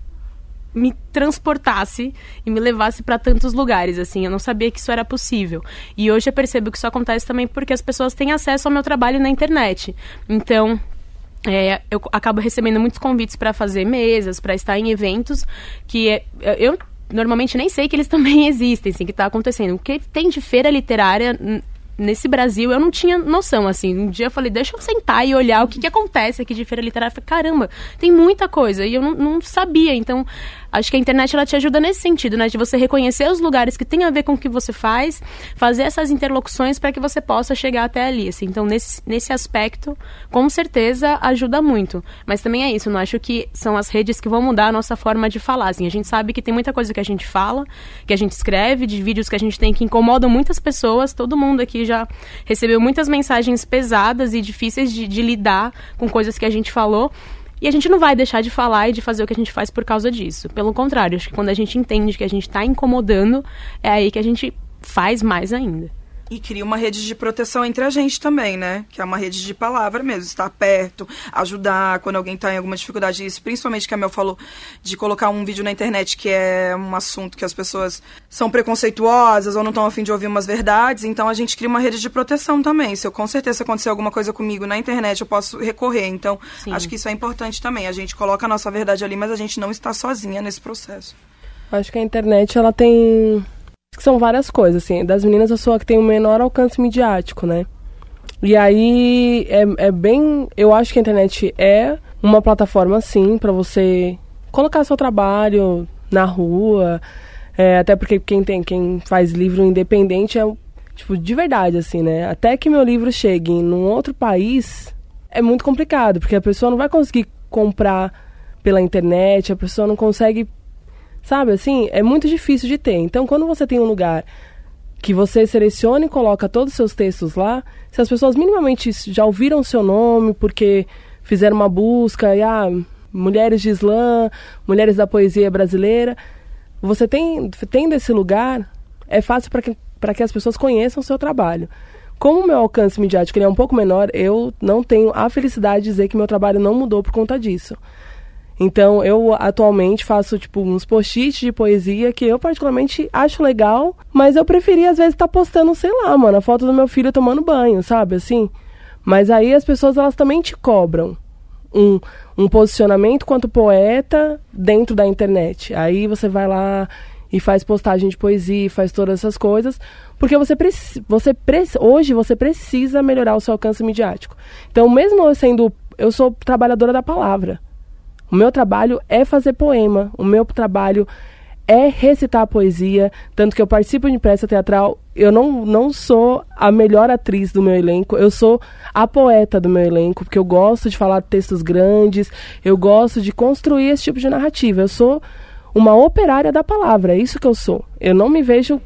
me transportasse e me levasse para tantos lugares, assim. Eu não sabia que isso era possível. E hoje eu percebo que isso acontece também porque as pessoas têm acesso ao meu trabalho na internet. Então, é, eu acabo recebendo muitos convites para fazer mesas, para estar em eventos que é, eu normalmente nem sei que eles também existem, assim, que está acontecendo. O que tem de feira literária nesse Brasil, eu não tinha noção, assim. Um dia eu falei, deixa eu sentar e olhar o que, que acontece aqui de feira literária. Eu falei, caramba, tem muita coisa. E eu não, não sabia. Então, Acho que a internet ela te ajuda nesse sentido, né? De você reconhecer os lugares que tem a ver com o que você faz, fazer essas interlocuções para que você possa chegar até ali. Assim. Então, nesse, nesse aspecto, com certeza ajuda muito. Mas também é isso, não acho que são as redes que vão mudar a nossa forma de falar. Assim. A gente sabe que tem muita coisa que a gente fala, que a gente escreve, de vídeos que a gente tem que incomodam muitas pessoas. Todo mundo aqui já recebeu muitas mensagens pesadas e difíceis de, de lidar com coisas que a gente falou. E a gente não vai deixar de falar e de fazer o que a gente faz por causa disso. Pelo contrário, acho que quando a gente entende que a gente está incomodando, é aí que a gente faz mais ainda. E cria uma rede de proteção entre a gente também, né? Que é uma rede de palavra mesmo, estar perto, ajudar quando alguém está em alguma dificuldade. Isso, principalmente que a Mel falou de colocar um vídeo na internet que é um assunto que as pessoas são preconceituosas ou não estão afim de ouvir umas verdades. Então a gente cria uma rede de proteção também. Se eu com certeza acontecer alguma coisa comigo na internet, eu posso recorrer. Então Sim. acho que isso é importante também. A gente coloca a nossa verdade ali, mas a gente não está sozinha nesse processo. Acho que a internet ela tem que são várias coisas, assim. Das meninas, eu sou a que tem o menor alcance midiático, né? E aí, é, é bem... Eu acho que a internet é uma plataforma, sim, para você colocar seu trabalho na rua. É, até porque quem tem, quem faz livro independente é, tipo, de verdade, assim, né? Até que meu livro chegue em um outro país, é muito complicado, porque a pessoa não vai conseguir comprar pela internet, a pessoa não consegue Sabe assim? É muito difícil de ter. Então, quando você tem um lugar que você seleciona e coloca todos os seus textos lá, se as pessoas minimamente já ouviram o seu nome porque fizeram uma busca e ah, mulheres de Islã, mulheres da poesia brasileira, você tem tendo esse lugar, é fácil para que, que as pessoas conheçam o seu trabalho. Como o meu alcance midiático é um pouco menor, eu não tenho a felicidade de dizer que meu trabalho não mudou por conta disso. Então, eu atualmente faço, tipo, uns post-its de poesia que eu particularmente acho legal, mas eu preferia, às vezes, estar tá postando, sei lá, mano, a foto do meu filho tomando banho, sabe, assim? Mas aí as pessoas, elas também te cobram um, um posicionamento quanto poeta dentro da internet. Aí você vai lá e faz postagem de poesia, faz todas essas coisas, porque você, você hoje você precisa melhorar o seu alcance midiático. Então, mesmo eu sendo, eu sou trabalhadora da palavra. O meu trabalho é fazer poema, o meu trabalho é recitar poesia, tanto que eu participo de peça teatral. Eu não, não sou a melhor atriz do meu elenco, eu sou a poeta do meu elenco, porque eu gosto de falar textos grandes, eu gosto de construir esse tipo de narrativa. Eu sou uma operária da palavra, é isso que eu sou. Eu não me vejo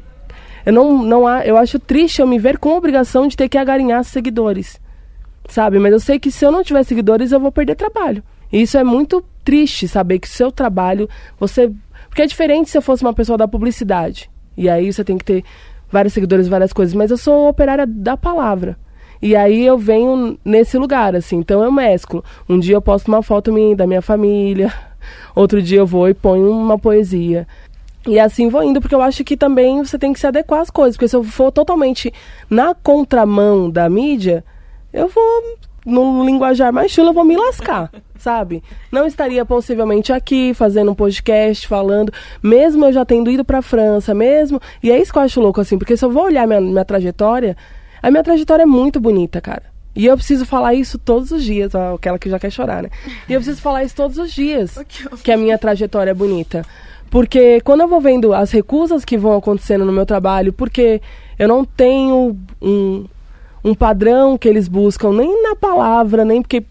eu não não há, eu acho triste eu me ver com a obrigação de ter que agarinhar seguidores. Sabe? Mas eu sei que se eu não tiver seguidores, eu vou perder trabalho. E isso é muito triste saber que o seu trabalho, você, porque é diferente se eu fosse uma pessoa da publicidade. E aí você tem que ter vários seguidores, várias coisas, mas eu sou operária da palavra. E aí eu venho nesse lugar, assim. Então eu mesclo. Um dia eu posto uma foto minha, da minha família. Outro dia eu vou e ponho uma poesia. E assim vou indo, porque eu acho que também você tem que se adequar às coisas. Porque se eu for totalmente na contramão da mídia, eu vou, num linguajar mais chulo, eu vou me lascar, sabe? Não estaria possivelmente aqui fazendo um podcast, falando, mesmo eu já tendo ido pra França, mesmo. E é isso que eu acho louco, assim, porque se eu vou olhar minha, minha trajetória, a minha trajetória é muito bonita, cara. E eu preciso falar isso todos os dias, ó, aquela que já quer chorar, né? E eu preciso falar isso todos os dias, que a minha trajetória é bonita. Porque quando eu vou vendo as recusas que vão acontecendo no meu trabalho, porque eu não tenho um, um padrão que eles buscam, nem na palavra, nem porque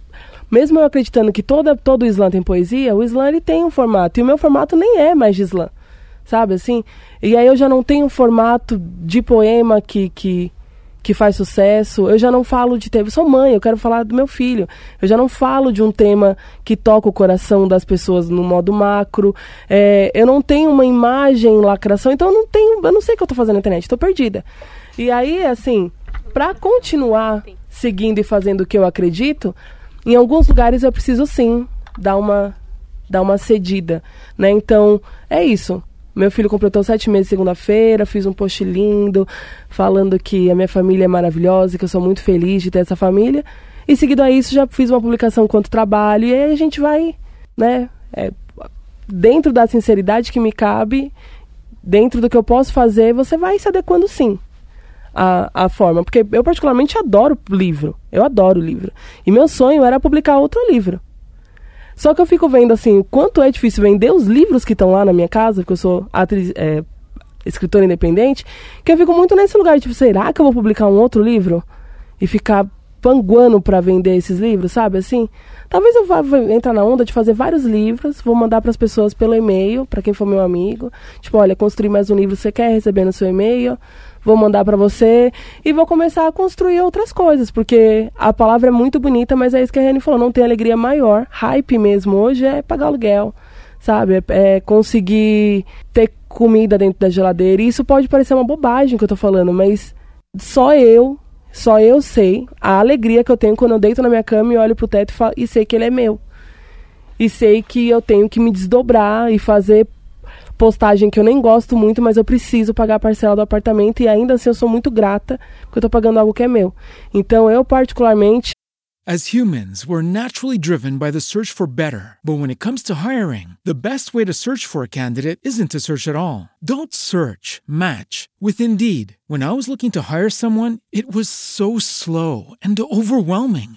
mesmo eu acreditando que toda, todo Islã tem poesia, o Islã ele tem um formato, e o meu formato nem é mais de Islã, sabe assim? E aí eu já não tenho um formato de poema que, que, que faz sucesso. Eu já não falo de tema. Sou mãe, eu quero falar do meu filho. Eu já não falo de um tema que toca o coração das pessoas no modo macro. É, eu não tenho uma imagem lacração, então eu não tenho. Eu não sei o que eu estou fazendo na internet, estou perdida. E aí, assim, para continuar seguindo e fazendo o que eu acredito, em alguns lugares eu preciso sim dar uma dar uma cedida, né? Então, é isso. Meu filho completou sete meses segunda-feira, fiz um post lindo, falando que a minha família é maravilhosa, que eu sou muito feliz de ter essa família. E seguido a isso, já fiz uma publicação quanto trabalho, e aí a gente vai, né, é, dentro da sinceridade que me cabe, dentro do que eu posso fazer, você vai se adequando sim à, à forma. Porque eu particularmente adoro livro, eu adoro livro. E meu sonho era publicar outro livro. Só que eu fico vendo assim, o quanto é difícil vender os livros que estão lá na minha casa, porque eu sou atriz, é, escritora independente, que eu fico muito nesse lugar, tipo, será que eu vou publicar um outro livro? E ficar panguando para vender esses livros, sabe? Assim, talvez eu vá entrar na onda de fazer vários livros, vou mandar para as pessoas pelo e-mail, para quem for meu amigo. Tipo, olha, construir mais um livro você quer receber no seu e-mail? Vou mandar para você e vou começar a construir outras coisas, porque a palavra é muito bonita, mas é isso que a Reni falou, não tem alegria maior. Hype mesmo hoje é pagar aluguel, sabe? É, é conseguir ter comida dentro da geladeira. E isso pode parecer uma bobagem que eu tô falando, mas só eu, só eu sei a alegria que eu tenho quando eu deito na minha cama e olho pro teto e, falo, e sei que ele é meu. E sei que eu tenho que me desdobrar e fazer postagem que eu nem gosto muito, mas eu preciso pagar a parcela do apartamento e ainda assim eu sou muito grata porque eu tô pagando algo que é meu. Então eu particularmente As humans, we're naturally driven by the search for better. But when it comes to hiring, the best way to search for a candidate isn't to search at all. Don't search, match with Indeed. When I was looking to hire someone, it was so slow and overwhelming.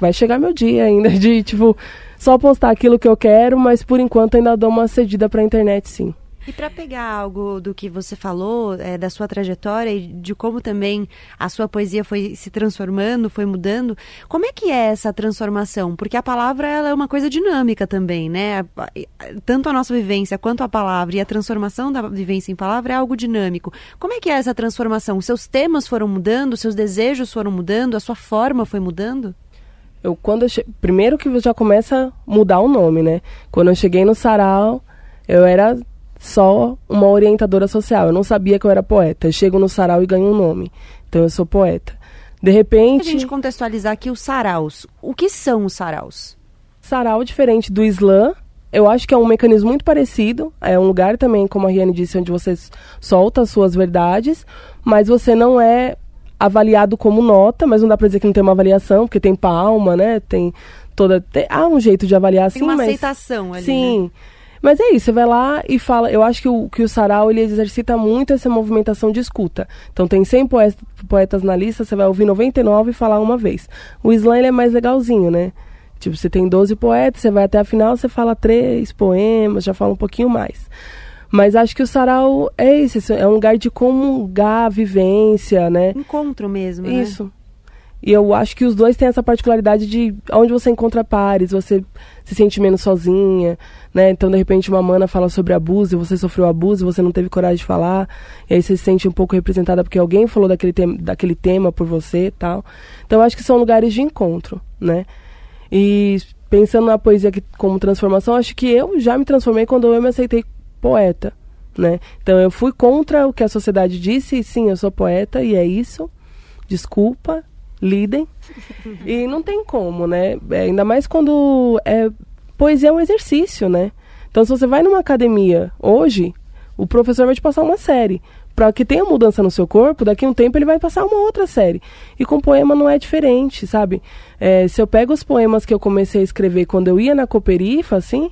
Vai chegar meu dia ainda de, tipo, só postar aquilo que eu quero, mas por enquanto ainda dou uma cedida pra internet, sim. E para pegar algo do que você falou, é, da sua trajetória e de como também a sua poesia foi se transformando, foi mudando, como é que é essa transformação? Porque a palavra ela é uma coisa dinâmica também, né? Tanto a nossa vivência quanto a palavra e a transformação da vivência em palavra é algo dinâmico. Como é que é essa transformação? Seus temas foram mudando, seus desejos foram mudando, a sua forma foi mudando? Eu quando eu che... primeiro que já começa a mudar o nome, né? Quando eu cheguei no sarau, eu era só uma orientadora social. Eu não sabia que eu era poeta. Eu chego no sarau e ganho um nome. Então eu sou poeta. De repente. A gente contextualizar aqui os saraus. O que são os saraus? Sarau, diferente do Islã, eu acho que é um mecanismo muito parecido. É um lugar também, como a Riane disse, onde você solta as suas verdades, mas você não é avaliado como nota, mas não dá para dizer que não tem uma avaliação, porque tem palma, né? Tem toda. Tem, há um jeito de avaliar tem sim, uma mas. aceitação ali. Sim. Né? Mas é isso, você vai lá e fala. Eu acho que o, que o sarau ele exercita muito essa movimentação de escuta. Então tem 100 poetas, poetas na lista, você vai ouvir 99 e falar uma vez. O slam ele é mais legalzinho, né? Tipo, você tem 12 poetas, você vai até a final, você fala três poemas, já fala um pouquinho mais. Mas acho que o sarau é isso, é um lugar de comungar a vivência, né? Encontro mesmo, né? Isso. E eu acho que os dois têm essa particularidade de onde você encontra pares, você se sente menos sozinha, né? Então, de repente, uma mana fala sobre abuso e você sofreu abuso e você não teve coragem de falar, e aí você se sente um pouco representada porque alguém falou daquele, tema, daquele tema por você e tal. Então, eu acho que são lugares de encontro, né? E pensando na poesia que, como transformação, acho que eu já me transformei quando eu me aceitei poeta, né? Então, eu fui contra o que a sociedade disse, e sim, eu sou poeta e é isso. Desculpa, lidem. E não tem como, né? É, ainda mais quando é poesia é um exercício, né? Então, se você vai numa academia hoje, o professor vai te passar uma série. Para que tenha mudança no seu corpo, daqui a um tempo ele vai passar uma outra série. E com poema não é diferente, sabe? É, se eu pego os poemas que eu comecei a escrever quando eu ia na Cooperifa, assim,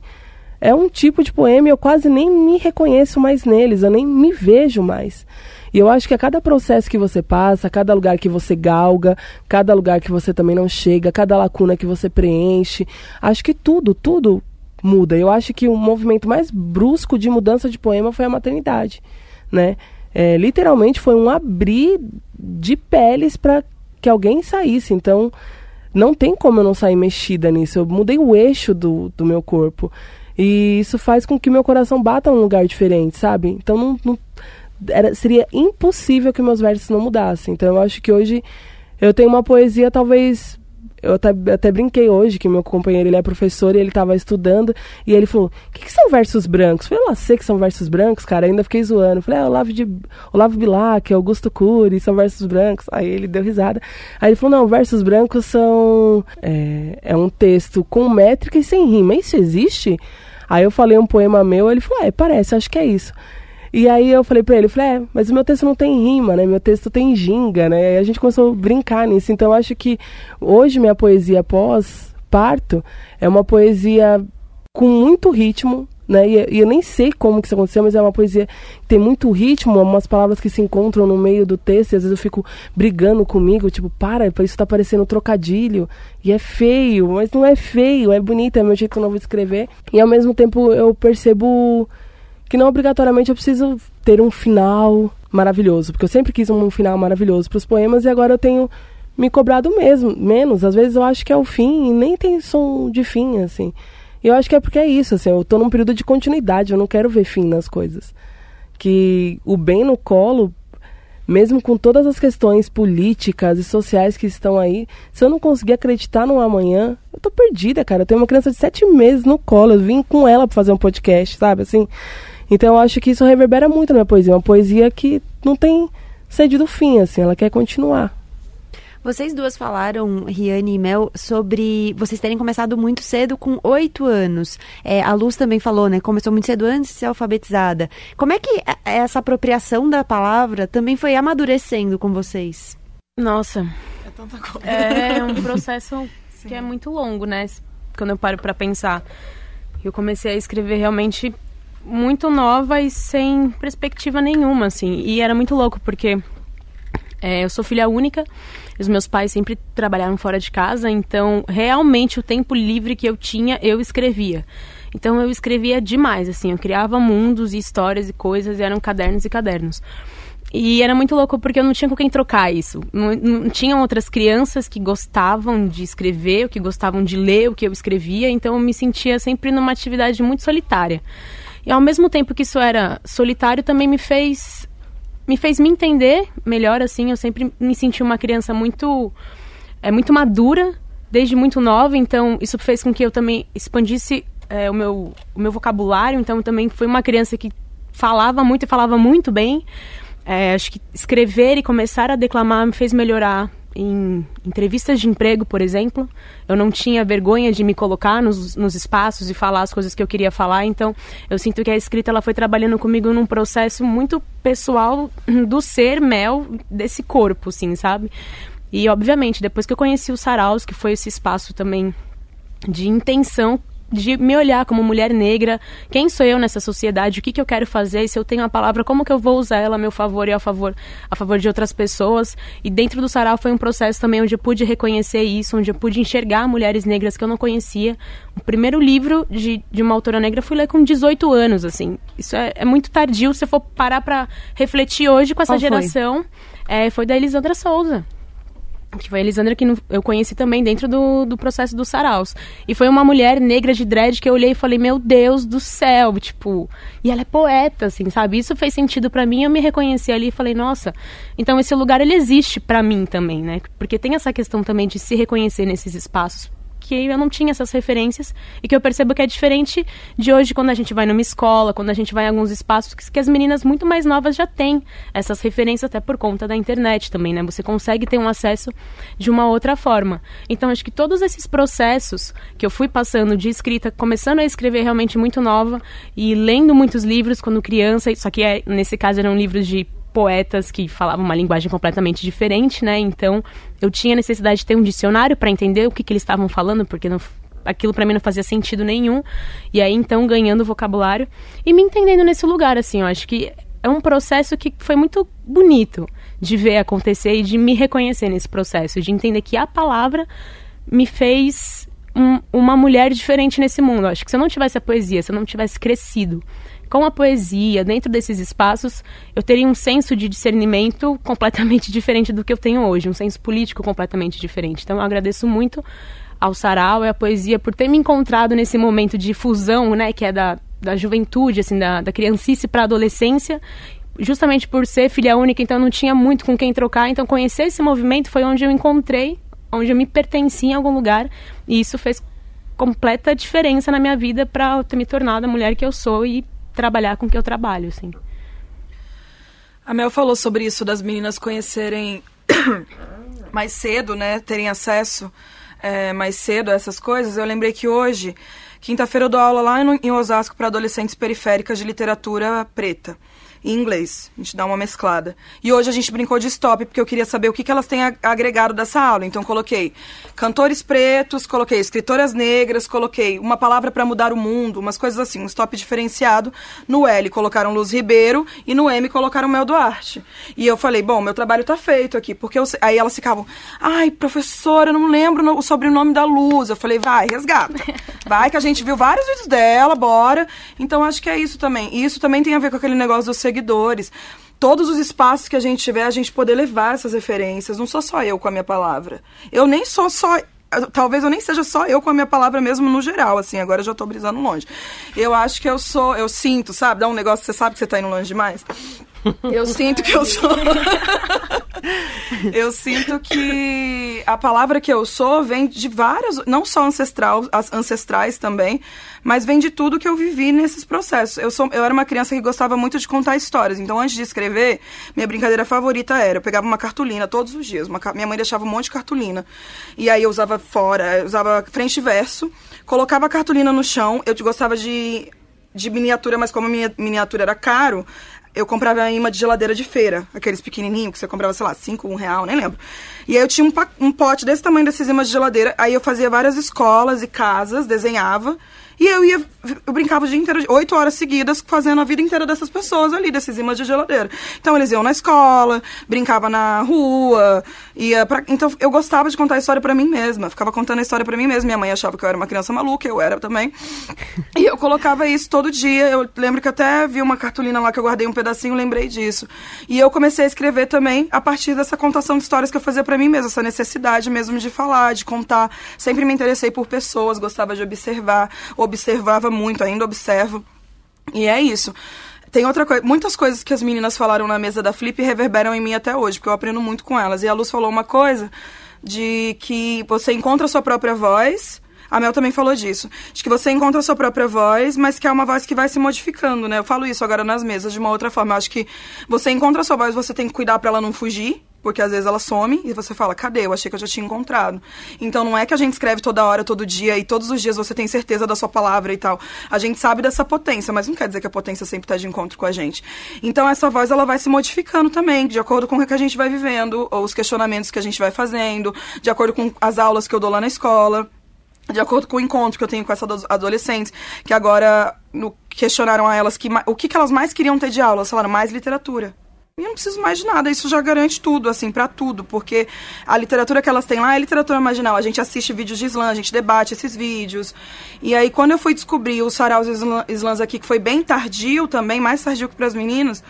é um tipo de poema e eu quase nem me reconheço mais neles, eu nem me vejo mais. E eu acho que a cada processo que você passa, cada lugar que você galga, cada lugar que você também não chega, cada lacuna que você preenche, acho que tudo, tudo muda. Eu acho que o movimento mais brusco de mudança de poema foi a maternidade, né? É, literalmente foi um abrir de peles para que alguém saísse. Então, não tem como eu não sair mexida nisso. Eu mudei o eixo do, do meu corpo. E isso faz com que meu coração bata num lugar diferente, sabe? Então, não, não era, seria impossível que meus versos não mudassem. Então eu acho que hoje eu tenho uma poesia talvez eu até, até brinquei hoje que meu companheiro ele é professor e ele estava estudando e ele falou: "O que, que, são versos brancos?" Eu falei: "Lá sei que são versos brancos, cara". Eu ainda fiquei zoando. Eu falei: "É Olavo de Olavo Bilac, Augusto Cury, são versos brancos". Aí ele deu risada. Aí ele falou: "Não, versos brancos são é, é um texto com métrica e sem rima. Isso existe?" Aí eu falei um poema meu, ele falou: "É, parece, acho que é isso". E aí eu falei pra ele, falei, é, mas o meu texto não tem rima, né? Meu texto tem ginga, né? E a gente começou a brincar nisso. Então acho que hoje minha poesia pós-parto é uma poesia com muito ritmo, né? E, e, eu nem sei como que isso aconteceu, mas é uma poesia que tem muito ritmo, umas palavras que se encontram no meio do texto, e às vezes eu fico brigando comigo, tipo, para, isso tá parecendo um trocadilho, e é feio, mas não é feio, é bonito, é meu jeito novo de escrever. E ao mesmo tempo eu percebo que não obrigatoriamente eu preciso ter um final maravilhoso, porque eu sempre quis um final maravilhoso para os poemas e agora eu tenho me cobrado mesmo, menos. Às vezes eu acho que é o fim e nem tem som de fim, assim. E eu acho que é porque é isso, assim, eu estou num período de continuidade, eu não quero ver fim nas coisas. Que o bem no colo mesmo com todas as questões políticas e sociais que estão aí, se eu não conseguir acreditar no amanhã, eu tô perdida, cara. Eu tenho uma criança de sete meses no colo, eu vim com ela para fazer um podcast, sabe? Assim, então eu acho que isso reverbera muito na minha poesia. Uma poesia que não tem sede do fim, assim, ela quer continuar. Vocês duas falaram, Riane e Mel, sobre vocês terem começado muito cedo, com oito anos. É, a Luz também falou, né? Começou muito cedo antes de ser alfabetizada. Como é que essa apropriação da palavra também foi amadurecendo com vocês? Nossa. É tanta coisa. É um processo que é muito longo, né? Quando eu paro para pensar. Eu comecei a escrever realmente muito nova e sem perspectiva nenhuma, assim. E era muito louco, porque é, eu sou filha única os meus pais sempre trabalharam fora de casa, então realmente o tempo livre que eu tinha, eu escrevia. Então eu escrevia demais, assim, eu criava mundos e histórias e coisas, e eram cadernos e cadernos. E era muito louco porque eu não tinha com quem trocar isso. Não, não tinham outras crianças que gostavam de escrever, que gostavam de ler o que eu escrevia, então eu me sentia sempre numa atividade muito solitária. E ao mesmo tempo que isso era solitário, também me fez me fez me entender melhor, assim. Eu sempre me senti uma criança muito, é, muito madura, desde muito nova. Então, isso fez com que eu também expandisse é, o, meu, o meu vocabulário. Então, eu também fui uma criança que falava muito e falava muito bem. É, acho que escrever e começar a declamar me fez melhorar em entrevistas de emprego, por exemplo. Eu não tinha vergonha de me colocar nos, nos espaços e falar as coisas que eu queria falar. Então, eu sinto que a escrita ela foi trabalhando comigo num processo muito pessoal do ser mel desse corpo, sim, sabe? E, obviamente, depois que eu conheci o Saraus, que foi esse espaço também de intenção de me olhar como mulher negra, quem sou eu nessa sociedade, o que, que eu quero fazer, se eu tenho a palavra, como que eu vou usar ela a meu favor e a favor, a favor de outras pessoas. E dentro do sarau foi um processo também onde eu pude reconhecer isso, onde eu pude enxergar mulheres negras que eu não conhecia. O primeiro livro de, de uma autora negra fui ler com 18 anos, assim. Isso é, é muito tardio, se eu for parar para refletir hoje com essa Qual geração. Foi? É, foi da Elisandra Souza que foi a Elisandra que eu conheci também dentro do, do processo dos saraus. E foi uma mulher negra de dread que eu olhei e falei, meu Deus do céu, tipo... E ela é poeta, assim, sabe? Isso fez sentido para mim, eu me reconheci ali e falei, nossa, então esse lugar, ele existe para mim também, né? Porque tem essa questão também de se reconhecer nesses espaços que eu não tinha essas referências e que eu percebo que é diferente de hoje quando a gente vai numa escola, quando a gente vai em alguns espaços que, que as meninas muito mais novas já têm essas referências até por conta da internet também, né? Você consegue ter um acesso de uma outra forma. Então acho que todos esses processos que eu fui passando de escrita, começando a escrever realmente muito nova e lendo muitos livros quando criança, só que é, nesse caso eram livros de poetas que falavam uma linguagem completamente diferente, né? Então, eu tinha necessidade de ter um dicionário para entender o que, que eles estavam falando, porque não, aquilo para mim não fazia sentido nenhum. E aí, então, ganhando vocabulário e me entendendo nesse lugar, assim, eu acho que é um processo que foi muito bonito de ver acontecer e de me reconhecer nesse processo, de entender que a palavra me fez um, uma mulher diferente nesse mundo. Eu acho que se eu não tivesse a poesia, se eu não tivesse crescido com a poesia, dentro desses espaços, eu teria um senso de discernimento completamente diferente do que eu tenho hoje, um senso político completamente diferente. Então eu agradeço muito ao Sarau e à poesia por ter me encontrado nesse momento de fusão, né, que é da, da juventude, assim, da, da criancice para a adolescência, justamente por ser filha única, então não tinha muito com quem trocar, então conhecer esse movimento foi onde eu encontrei, onde eu me pertenci em algum lugar, e isso fez completa diferença na minha vida para ter me tornado a mulher que eu sou e trabalhar com o que eu trabalho, assim. A Mel falou sobre isso das meninas conhecerem mais cedo, né? Terem acesso é, mais cedo a essas coisas. Eu lembrei que hoje, quinta-feira, eu dou aula lá em Osasco para adolescentes periféricas de literatura preta em inglês. A gente dá uma mesclada. E hoje a gente brincou de stop, porque eu queria saber o que, que elas têm agregado dessa aula. Então coloquei cantores pretos, coloquei escritoras negras, coloquei uma palavra para mudar o mundo, umas coisas assim, um stop diferenciado. No L colocaram Luz Ribeiro e no M colocaram Mel Duarte. E eu falei, bom, meu trabalho tá feito aqui, porque eu... aí elas ficavam, ai, professora, eu não lembro o sobrenome da Luz. Eu falei, vai, resgata. Vai que a gente viu vários vídeos dela, bora. Então acho que é isso também. E isso também tem a ver com aquele negócio do seguidores. Todos os espaços que a gente tiver, a gente poder levar essas referências. Não sou só eu com a minha palavra. Eu nem sou só talvez eu nem seja só eu com a minha palavra mesmo no geral, assim, agora eu já tô brisando longe. Eu acho que eu sou, eu sinto, sabe? Dá um negócio, você sabe que você tá indo longe demais. Eu sinto que eu sou. eu sinto que a palavra que eu sou vem de várias, não só ancestral, as ancestrais também, mas vem de tudo que eu vivi nesses processos. Eu, sou, eu era uma criança que gostava muito de contar histórias, então antes de escrever, minha brincadeira favorita era, eu pegava uma cartolina todos os dias, uma, minha mãe deixava um monte de cartolina, e aí eu usava fora, eu usava frente e verso, colocava a cartolina no chão, eu gostava de de miniatura, mas como a minha miniatura era caro, eu comprava imã de geladeira de feira, aqueles pequenininhos que você comprava, sei lá, 5, um real, nem lembro. E aí eu tinha um, um pote desse tamanho desses imãs de geladeira, aí eu fazia várias escolas e casas, desenhava, e eu ia, eu brincava o dia inteiro, oito horas seguidas, fazendo a vida inteira dessas pessoas ali, desses imãs de geladeira. Então eles iam na escola, brincava na rua, ia pra, então eu gostava de contar a história para mim mesma, ficava contando a história para mim mesma. Minha mãe achava que eu era uma criança maluca, eu era também. E eu colocava isso todo dia. Eu lembro que até vi uma cartolina lá que eu guardei um pedacinho, lembrei disso. E eu comecei a escrever também a partir dessa contação de histórias que eu fazia para mim mesma, essa necessidade mesmo de falar, de contar. Sempre me interessei por pessoas, gostava de observar, observava muito, ainda observo. E é isso. Tem outra coisa, muitas coisas que as meninas falaram na mesa da Flip reverberam em mim até hoje, porque eu aprendo muito com elas. E a Luz falou uma coisa de que você encontra a sua própria voz. A Mel também falou disso. De que você encontra a sua própria voz, mas que é uma voz que vai se modificando, né? Eu falo isso agora nas mesas de uma outra forma. Eu acho que você encontra a sua voz, você tem que cuidar para ela não fugir porque às vezes ela some e você fala, cadê? Eu achei que eu já tinha encontrado. Então não é que a gente escreve toda hora, todo dia, e todos os dias você tem certeza da sua palavra e tal. A gente sabe dessa potência, mas não quer dizer que a potência sempre está de encontro com a gente. Então essa voz ela vai se modificando também, de acordo com o que a gente vai vivendo, ou os questionamentos que a gente vai fazendo, de acordo com as aulas que eu dou lá na escola de acordo com o encontro que eu tenho com essas adolescentes, que agora no, questionaram a elas que, o que, que elas mais queriam ter de aula, elas falaram mais literatura. E eu não preciso mais de nada, isso já garante tudo, assim, para tudo, porque a literatura que elas têm lá é literatura marginal. A gente assiste vídeos de slam, a gente debate esses vídeos. E aí, quando eu fui descobrir os saraus slams aqui, que foi bem tardio também, mais tardio que para as meninas,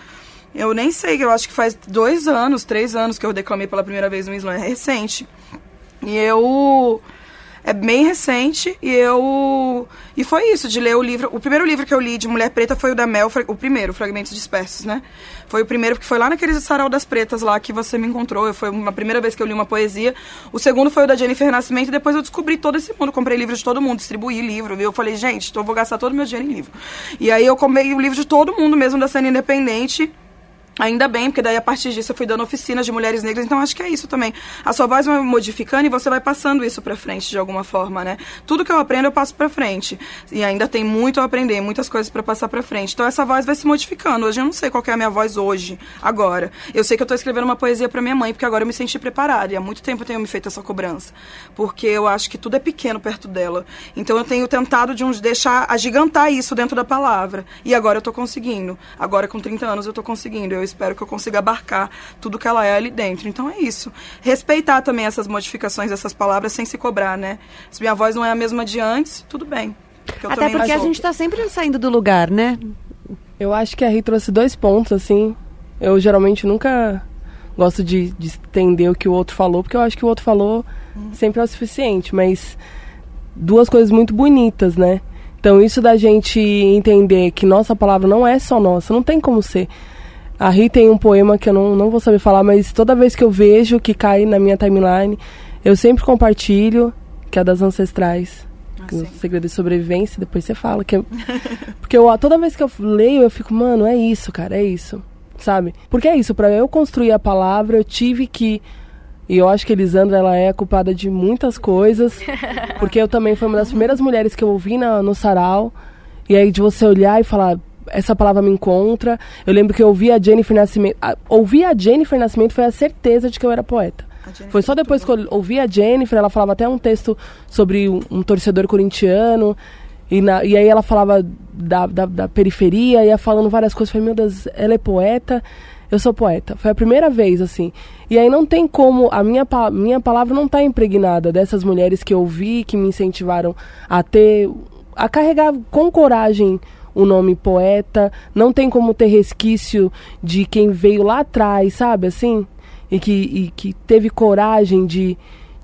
eu nem sei, eu acho que faz dois anos, três anos que eu declamei pela primeira vez no slam, é recente. E eu é bem recente e eu e foi isso de ler o livro o primeiro livro que eu li de mulher preta foi o da Mel o primeiro fragmentos dispersos né? Foi o primeiro porque foi lá naqueles sarau das pretas lá que você me encontrou foi uma primeira vez que eu li uma poesia. O segundo foi o da Jennifer Nascimento e depois eu descobri todo esse mundo comprei livro de todo mundo distribuí livro viu? eu falei gente então eu vou gastar todo o meu dinheiro em livro. E aí eu comprei o livro de todo mundo mesmo da cena independente Ainda bem, porque daí a partir disso eu fui dando oficinas de mulheres negras, então acho que é isso também. A sua voz vai modificando e você vai passando isso para frente de alguma forma, né? Tudo que eu aprendo eu passo para frente. E ainda tem muito a aprender, muitas coisas para passar para frente. Então essa voz vai se modificando. Hoje eu não sei qual é a minha voz hoje, agora. Eu sei que eu tô escrevendo uma poesia para minha mãe, porque agora eu me senti preparada. E há muito tempo eu tenho me feito essa cobrança. Porque eu acho que tudo é pequeno perto dela. Então eu tenho tentado de uns deixar agigantar isso dentro da palavra. E agora eu tô conseguindo. Agora com 30 anos eu tô conseguindo. Eu espero que eu consiga abarcar tudo que ela é ali dentro. Então é isso. Respeitar também essas modificações dessas palavras sem se cobrar, né? Se minha voz não é a mesma de antes, tudo bem. Porque Até porque a gente está sempre saindo do lugar, né? Eu acho que a Ri trouxe dois pontos, assim. Eu geralmente nunca gosto de, de entender o que o outro falou, porque eu acho que o outro falou hum. sempre é o suficiente, mas duas coisas muito bonitas, né? Então, isso da gente entender que nossa palavra não é só nossa, não tem como ser. A Ri tem um poema que eu não, não vou saber falar, mas toda vez que eu vejo que cai na minha timeline, eu sempre compartilho, que é das ancestrais. Ah, segredo de sobrevivência, depois você fala. Que eu, porque eu, toda vez que eu leio, eu fico, mano, é isso, cara, é isso. Sabe? Porque é isso, para eu construir a palavra, eu tive que. E eu acho que Elisandra ela é culpada de muitas coisas. Porque eu também fui uma das primeiras mulheres que eu ouvi na, no sarau. E aí de você olhar e falar, essa palavra me encontra. Eu lembro que eu ouvi a Jennifer Nascimento. A, ouvir a Jennifer Nascimento foi a certeza de que eu era poeta. Foi só depois que eu ouvi a Jennifer, ela falava até um texto sobre um, um torcedor corintiano. E, na, e aí ela falava da, da, da, periferia, ia falando várias coisas. Eu falei, meu Deus, ela é poeta, eu sou poeta. Foi a primeira vez, assim. E aí não tem como, a minha, minha palavra não está impregnada dessas mulheres que eu vi, que me incentivaram a ter, a carregar com coragem o nome poeta, não tem como ter resquício de quem veio lá atrás, sabe assim? E que, e que teve coragem de,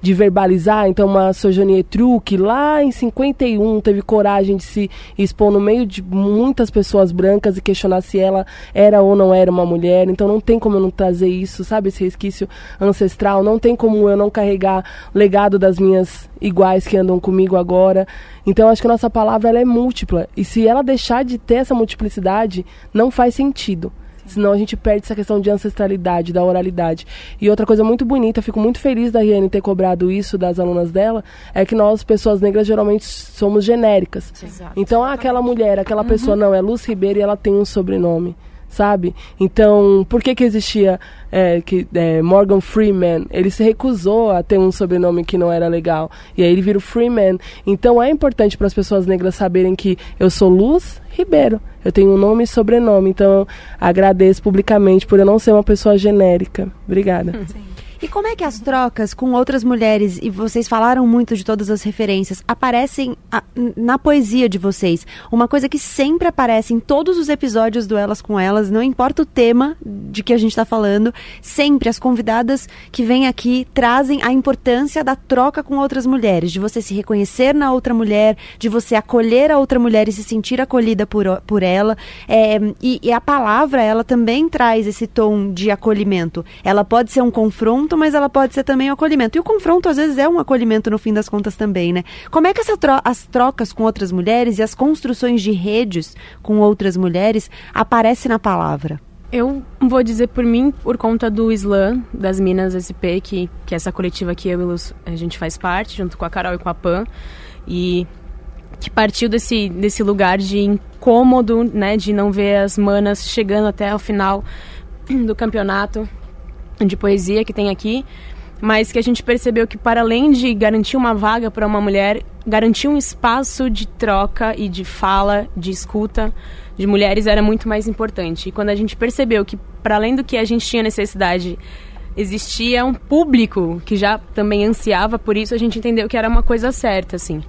de verbalizar. Então, uma Sojonie Tru, que lá em 51 teve coragem de se expor no meio de muitas pessoas brancas e questionar se ela era ou não era uma mulher. Então, não tem como eu não trazer isso, sabe? Esse resquício ancestral. Não tem como eu não carregar legado das minhas iguais que andam comigo agora. Então, acho que a nossa palavra ela é múltipla. E se ela deixar de ter essa multiplicidade, não faz sentido. Senão a gente perde essa questão de ancestralidade, da oralidade. E outra coisa muito bonita, fico muito feliz da Riane ter cobrado isso das alunas dela, é que nós, pessoas negras, geralmente somos genéricas. Exato. Então, ah, aquela mulher, aquela uhum. pessoa, não, é Luz Ribeiro e ela tem um sobrenome sabe? Então, por que que existia é, que, é, Morgan Freeman? Ele se recusou a ter um sobrenome que não era legal. E aí ele vira o Freeman. Então, é importante para as pessoas negras saberem que eu sou Luz Ribeiro. Eu tenho um nome e sobrenome. Então, agradeço publicamente por eu não ser uma pessoa genérica. Obrigada. Sim. E como é que as trocas com outras mulheres, e vocês falaram muito de todas as referências, aparecem a, na poesia de vocês? Uma coisa que sempre aparece em todos os episódios do Elas com Elas, não importa o tema de que a gente está falando, sempre as convidadas que vêm aqui trazem a importância da troca com outras mulheres, de você se reconhecer na outra mulher, de você acolher a outra mulher e se sentir acolhida por, por ela. É, e, e a palavra, ela também traz esse tom de acolhimento. Ela pode ser um confronto confronto, mas ela pode ser também um acolhimento. E o confronto, às vezes, é um acolhimento no fim das contas também, né? Como é que essa tro as trocas com outras mulheres e as construções de redes com outras mulheres aparecem na palavra? Eu vou dizer por mim, por conta do Slam, das Minas SP, que, que é essa coletiva que eu e a gente faz parte, junto com a Carol e com a Pan. E que partiu desse, desse lugar de incômodo, né, de não ver as manas chegando até o final do campeonato de poesia que tem aqui, mas que a gente percebeu que para além de garantir uma vaga para uma mulher, garantir um espaço de troca e de fala, de escuta de mulheres era muito mais importante. E quando a gente percebeu que para além do que a gente tinha necessidade, existia um público que já também ansiava por isso, a gente entendeu que era uma coisa certa, assim.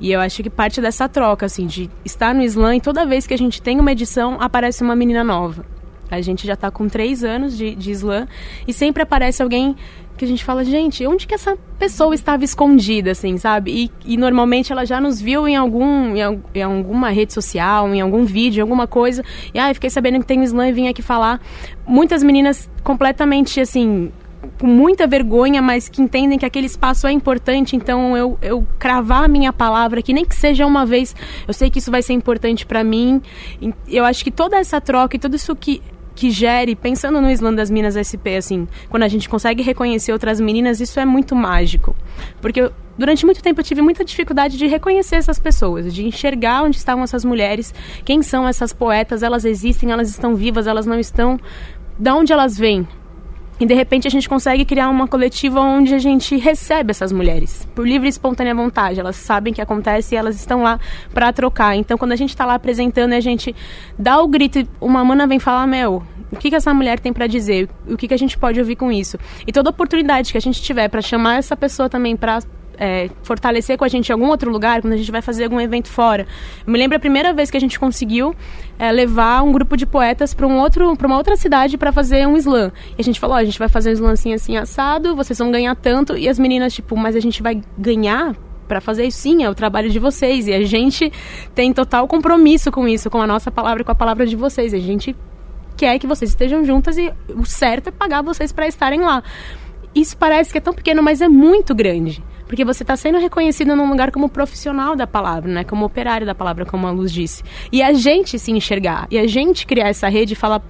E eu acho que parte dessa troca, assim, de estar no slam e toda vez que a gente tem uma edição, aparece uma menina nova. A gente já está com três anos de, de slam e sempre aparece alguém que a gente fala, gente, onde que essa pessoa estava escondida, assim, sabe? E, e normalmente ela já nos viu em algum em, em, alguma rede social, em algum vídeo, alguma coisa. E ah, fiquei sabendo que tem um slam e vim aqui falar. Muitas meninas completamente assim com muita vergonha, mas que entendem que aquele espaço é importante, então eu, eu cravar a minha palavra, que nem que seja uma vez, eu sei que isso vai ser importante para mim. Eu acho que toda essa troca e tudo isso que que gere, pensando no Islã das Minas SP, assim, quando a gente consegue reconhecer outras meninas, isso é muito mágico. Porque eu, durante muito tempo eu tive muita dificuldade de reconhecer essas pessoas, de enxergar onde estavam essas mulheres, quem são essas poetas, elas existem, elas estão vivas, elas não estão. Da onde elas vêm? E de repente a gente consegue criar uma coletiva onde a gente recebe essas mulheres por livre e espontânea vontade. Elas sabem que acontece e elas estão lá para trocar. Então quando a gente está lá apresentando, a gente dá o grito, uma mana vem falar: "Meu, o que, que essa mulher tem para dizer? O que, que a gente pode ouvir com isso?" E toda oportunidade que a gente tiver para chamar essa pessoa também para é, fortalecer com a gente em algum outro lugar, quando a gente vai fazer algum evento fora. Eu me lembro a primeira vez que a gente conseguiu é, levar um grupo de poetas para um outro, para uma outra cidade para fazer um slam. E a gente falou, oh, a gente vai fazer um slam assim, assim, assado, vocês vão ganhar tanto. E as meninas, tipo, mas a gente vai ganhar para fazer isso, sim, é o trabalho de vocês. E a gente tem total compromisso com isso, com a nossa palavra com a palavra de vocês. A gente quer que vocês estejam juntas e o certo é pagar vocês para estarem lá. Isso parece que é tão pequeno, mas é muito grande. Porque você está sendo reconhecido num lugar como profissional da palavra, né? Como operário da palavra, como a Luz disse. E a gente se enxergar, e a gente criar essa rede e falar,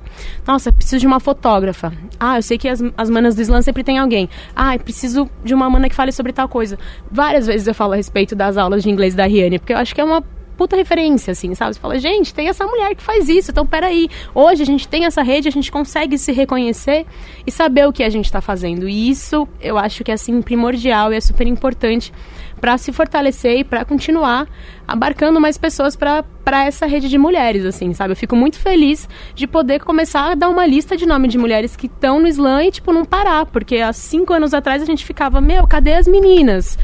nossa, preciso de uma fotógrafa. Ah, eu sei que as, as manas do Islã sempre tem alguém. Ah, preciso de uma mana que fale sobre tal coisa. Várias vezes eu falo a respeito das aulas de inglês da Riane, porque eu acho que é uma puta referência, assim, sabe? Você fala, gente, tem essa mulher que faz isso, então peraí. Hoje a gente tem essa rede, a gente consegue se reconhecer e saber o que a gente está fazendo. E isso eu acho que é, assim, primordial e é super importante para se fortalecer e para continuar abarcando mais pessoas para essa rede de mulheres, assim, sabe? Eu fico muito feliz de poder começar a dar uma lista de nome de mulheres que estão no slam e, tipo, não parar, porque há cinco anos atrás a gente ficava, meu, cadê as meninas?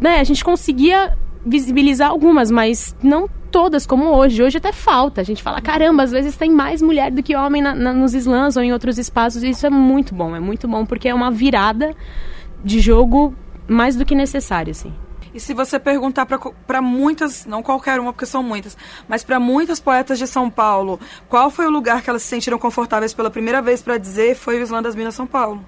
Né? A gente conseguia visibilizar algumas, mas não todas como hoje. Hoje até falta. A gente fala, caramba, às vezes tem mais mulher do que homem na, na, nos slams ou em outros espaços. E isso é muito bom, é muito bom, porque é uma virada de jogo mais do que necessário, assim. E se você perguntar para muitas, não qualquer uma, porque são muitas, mas para muitas poetas de São Paulo, qual foi o lugar que elas se sentiram confortáveis pela primeira vez para dizer, foi o Islã das Minas São Paulo.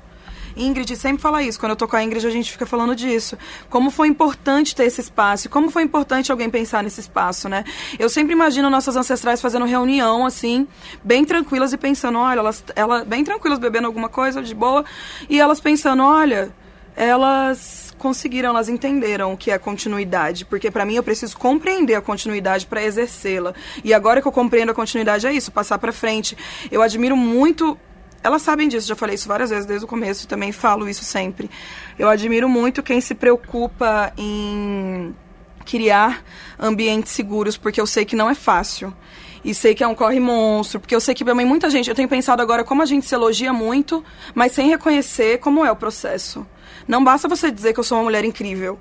Ingrid sempre fala isso. Quando eu tô com a Ingrid, a gente fica falando disso. Como foi importante ter esse espaço. Como foi importante alguém pensar nesse espaço, né? Eu sempre imagino nossas ancestrais fazendo reunião, assim, bem tranquilas e pensando, olha, elas, ela, bem tranquilas bebendo alguma coisa de boa. E elas pensando, olha, elas conseguiram, elas entenderam o que é continuidade, porque para mim eu preciso compreender a continuidade para exercê-la. E agora que eu compreendo a continuidade é isso, passar para frente. Eu admiro muito elas sabem disso, já falei isso várias vezes desde o começo e também falo isso sempre. Eu admiro muito quem se preocupa em criar ambientes seguros, porque eu sei que não é fácil. E sei que é um corre monstro, porque eu sei que também muita gente, eu tenho pensado agora como a gente se elogia muito, mas sem reconhecer como é o processo. Não basta você dizer que eu sou uma mulher incrível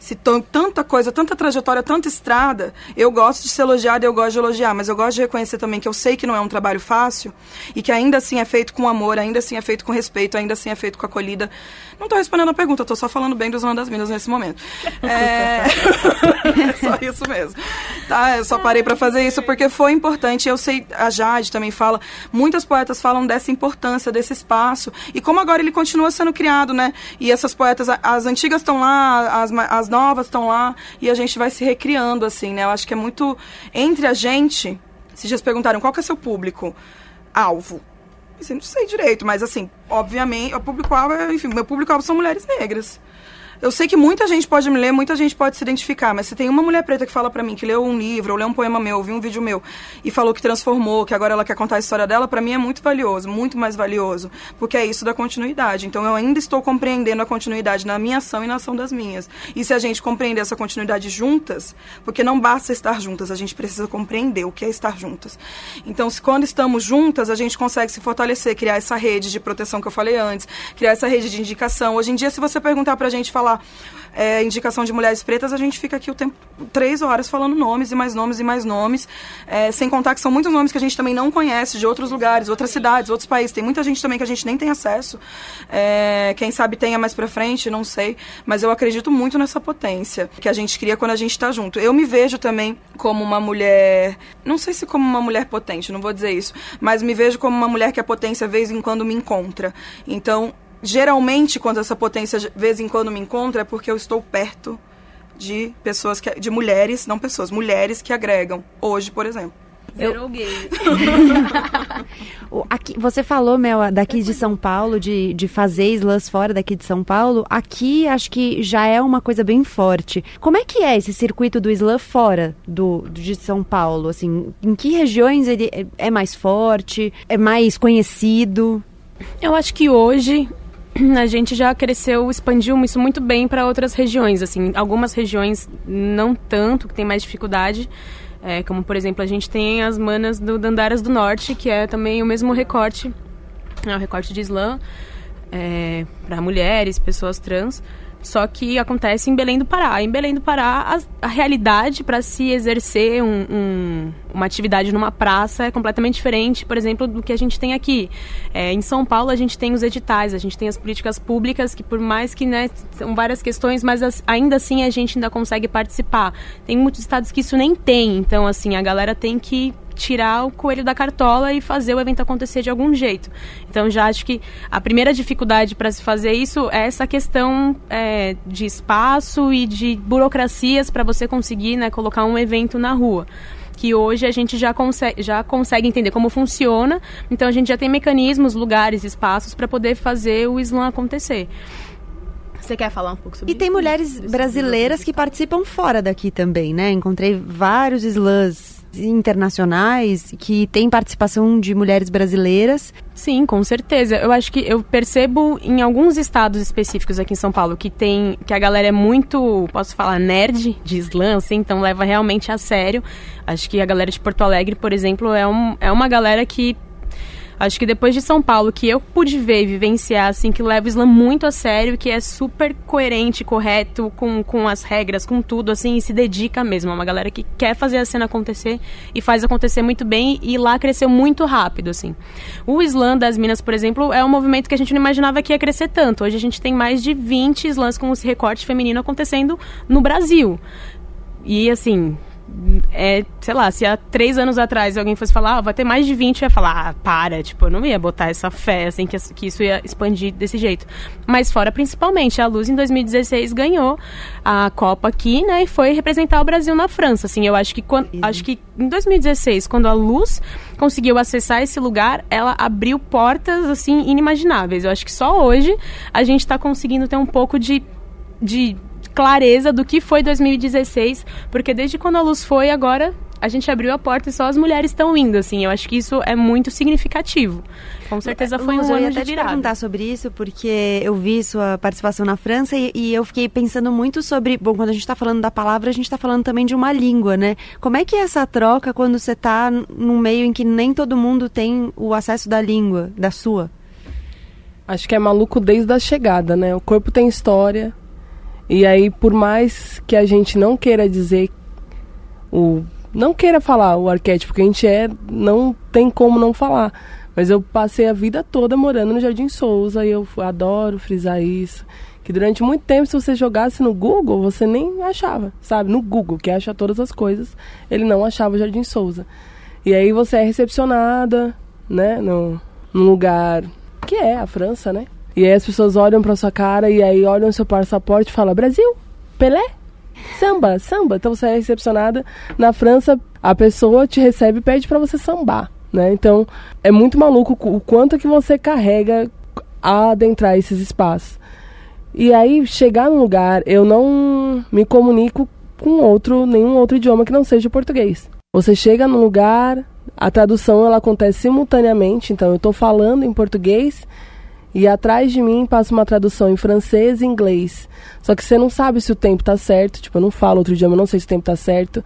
se tanta coisa, tanta trajetória, tanta estrada, eu gosto de ser elogiada, eu gosto de elogiar, mas eu gosto de reconhecer também que eu sei que não é um trabalho fácil e que ainda assim é feito com amor, ainda assim é feito com respeito, ainda assim é feito com acolhida. Não estou respondendo a pergunta, estou só falando bem dos Zona das Minas nesse momento. É... é só isso mesmo. Tá? Eu só parei para fazer isso porque foi importante. Eu sei, a Jade também fala, muitas poetas falam dessa importância, desse espaço e como agora ele continua sendo criado, né? E essas poetas, as antigas estão lá, as, as novas estão lá e a gente vai se recriando, assim, né? Eu acho que é muito entre a gente. Se já perguntaram qual que é seu público alvo. Assim, não sei direito, mas assim, obviamente, o público-alvo, é, enfim, meu público-alvo são mulheres negras. Eu sei que muita gente pode me ler, muita gente pode se identificar, mas se tem uma mulher preta que fala para mim que leu um livro, ou leu um poema meu, ou viu um vídeo meu e falou que transformou, que agora ela quer contar a história dela, para mim é muito valioso, muito mais valioso, porque é isso da continuidade. Então eu ainda estou compreendendo a continuidade na minha ação e na ação das minhas. E se a gente compreender essa continuidade juntas, porque não basta estar juntas, a gente precisa compreender o que é estar juntas. Então, se quando estamos juntas, a gente consegue se fortalecer, criar essa rede de proteção que eu falei antes, criar essa rede de indicação. Hoje em dia, se você perguntar pra gente falar falar é, indicação de mulheres pretas, a gente fica aqui o tempo três horas falando nomes e mais nomes e mais nomes, é, sem contar que são muitos nomes que a gente também não conhece de outros lugares, outras cidades, outros países. Tem muita gente também que a gente nem tem acesso. É, quem sabe tenha mais para frente, não sei. Mas eu acredito muito nessa potência que a gente cria quando a gente está junto. Eu me vejo também como uma mulher, não sei se como uma mulher potente, não vou dizer isso, mas me vejo como uma mulher que a potência vez em quando me encontra. Então geralmente, quando essa potência de vez em quando me encontra, é porque eu estou perto de pessoas que. de mulheres, não pessoas, mulheres que agregam. Hoje, por exemplo. Zerou gay. aqui, você falou, Mel, daqui de São Paulo, de, de fazer slams fora daqui de São Paulo. Aqui acho que já é uma coisa bem forte. Como é que é esse circuito do slam fora do, de São Paulo? Assim, em que regiões ele é, é mais forte? É mais conhecido? Eu acho que hoje a gente já cresceu, expandiu isso muito bem para outras regiões. Assim, algumas regiões não tanto, que tem mais dificuldade. É, como, por exemplo, a gente tem as manas do Dandaras do Norte, que é também o mesmo recorte, é o recorte de Islã, é, para mulheres, pessoas trans. Só que acontece em Belém do Pará. Em Belém do Pará, a, a realidade para se exercer um, um, uma atividade numa praça é completamente diferente, por exemplo, do que a gente tem aqui. É, em São Paulo, a gente tem os editais, a gente tem as políticas públicas, que por mais que né, são várias questões, mas as, ainda assim a gente ainda consegue participar. Tem muitos estados que isso nem tem, então, assim, a galera tem que tirar o coelho da cartola e fazer o evento acontecer de algum jeito. Então já acho que a primeira dificuldade para se fazer isso é essa questão é, de espaço e de burocracias para você conseguir né, colocar um evento na rua que hoje a gente já consegue, já consegue entender como funciona, então a gente já tem mecanismos, lugares, espaços para poder fazer o slam acontecer. Você quer falar um pouco sobre E tem mulheres brasileiras que participam fora daqui também, né? Encontrei vários slams internacionais que tem participação de mulheres brasileiras. Sim, com certeza. Eu acho que eu percebo em alguns estados específicos aqui em São Paulo que tem que a galera é muito, posso falar, nerd de slam, assim, então leva realmente a sério. Acho que a galera de Porto Alegre, por exemplo, é, um, é uma galera que Acho que depois de São Paulo, que eu pude ver e vivenciar, assim, que leva o slam muito a sério, que é super coerente, correto, com, com as regras, com tudo, assim, e se dedica mesmo. É uma galera que quer fazer a cena acontecer e faz acontecer muito bem, e lá cresceu muito rápido, assim. O slam das Minas, por exemplo, é um movimento que a gente não imaginava que ia crescer tanto. Hoje a gente tem mais de 20 slams com esse recorte feminino acontecendo no Brasil. E assim, é, sei lá, se há três anos atrás alguém fosse falar, ah, vai ter mais de 20, eu ia falar, ah, para, tipo, eu não ia botar essa fé, assim, que, que isso ia expandir desse jeito. Mas fora, principalmente, a Luz em 2016 ganhou a Copa aqui, né, e foi representar o Brasil na França, assim, eu acho que, quando, acho que em 2016, quando a Luz conseguiu acessar esse lugar, ela abriu portas, assim, inimagináveis. Eu acho que só hoje a gente está conseguindo ter um pouco de de clareza do que foi 2016, porque desde quando a luz foi, agora a gente abriu a porta e só as mulheres estão indo, assim. Eu acho que isso é muito significativo. Com certeza foi um Lu, ano eu ia de até te virada. perguntar sobre isso, porque eu vi sua participação na França e, e eu fiquei pensando muito sobre... Bom, quando a gente está falando da palavra, a gente está falando também de uma língua, né? Como é que é essa troca quando você está num meio em que nem todo mundo tem o acesso da língua, da sua? Acho que é maluco desde a chegada, né? O corpo tem história. E aí, por mais que a gente não queira dizer o. Não queira falar o arquétipo que a gente é, não tem como não falar. Mas eu passei a vida toda morando no Jardim Souza e eu adoro frisar isso. Que durante muito tempo, se você jogasse no Google, você nem achava, sabe? No Google, que acha todas as coisas, ele não achava o Jardim Souza. E aí você é recepcionada, né? No, num lugar que é a França, né? E aí as pessoas olham pra sua cara e aí olham seu passaporte e falam Brasil, Pelé, samba, samba. Então você é recepcionada na França, a pessoa te recebe e pede pra você sambar, né? Então é muito maluco o quanto que você carrega a adentrar esses espaços. E aí chegar num lugar, eu não me comunico com outro, nenhum outro idioma que não seja português. Você chega num lugar, a tradução ela acontece simultaneamente, então eu estou falando em português e atrás de mim passa uma tradução em francês e inglês. Só que você não sabe se o tempo tá certo, tipo, eu não falo outro idioma, eu não sei se o tempo tá certo.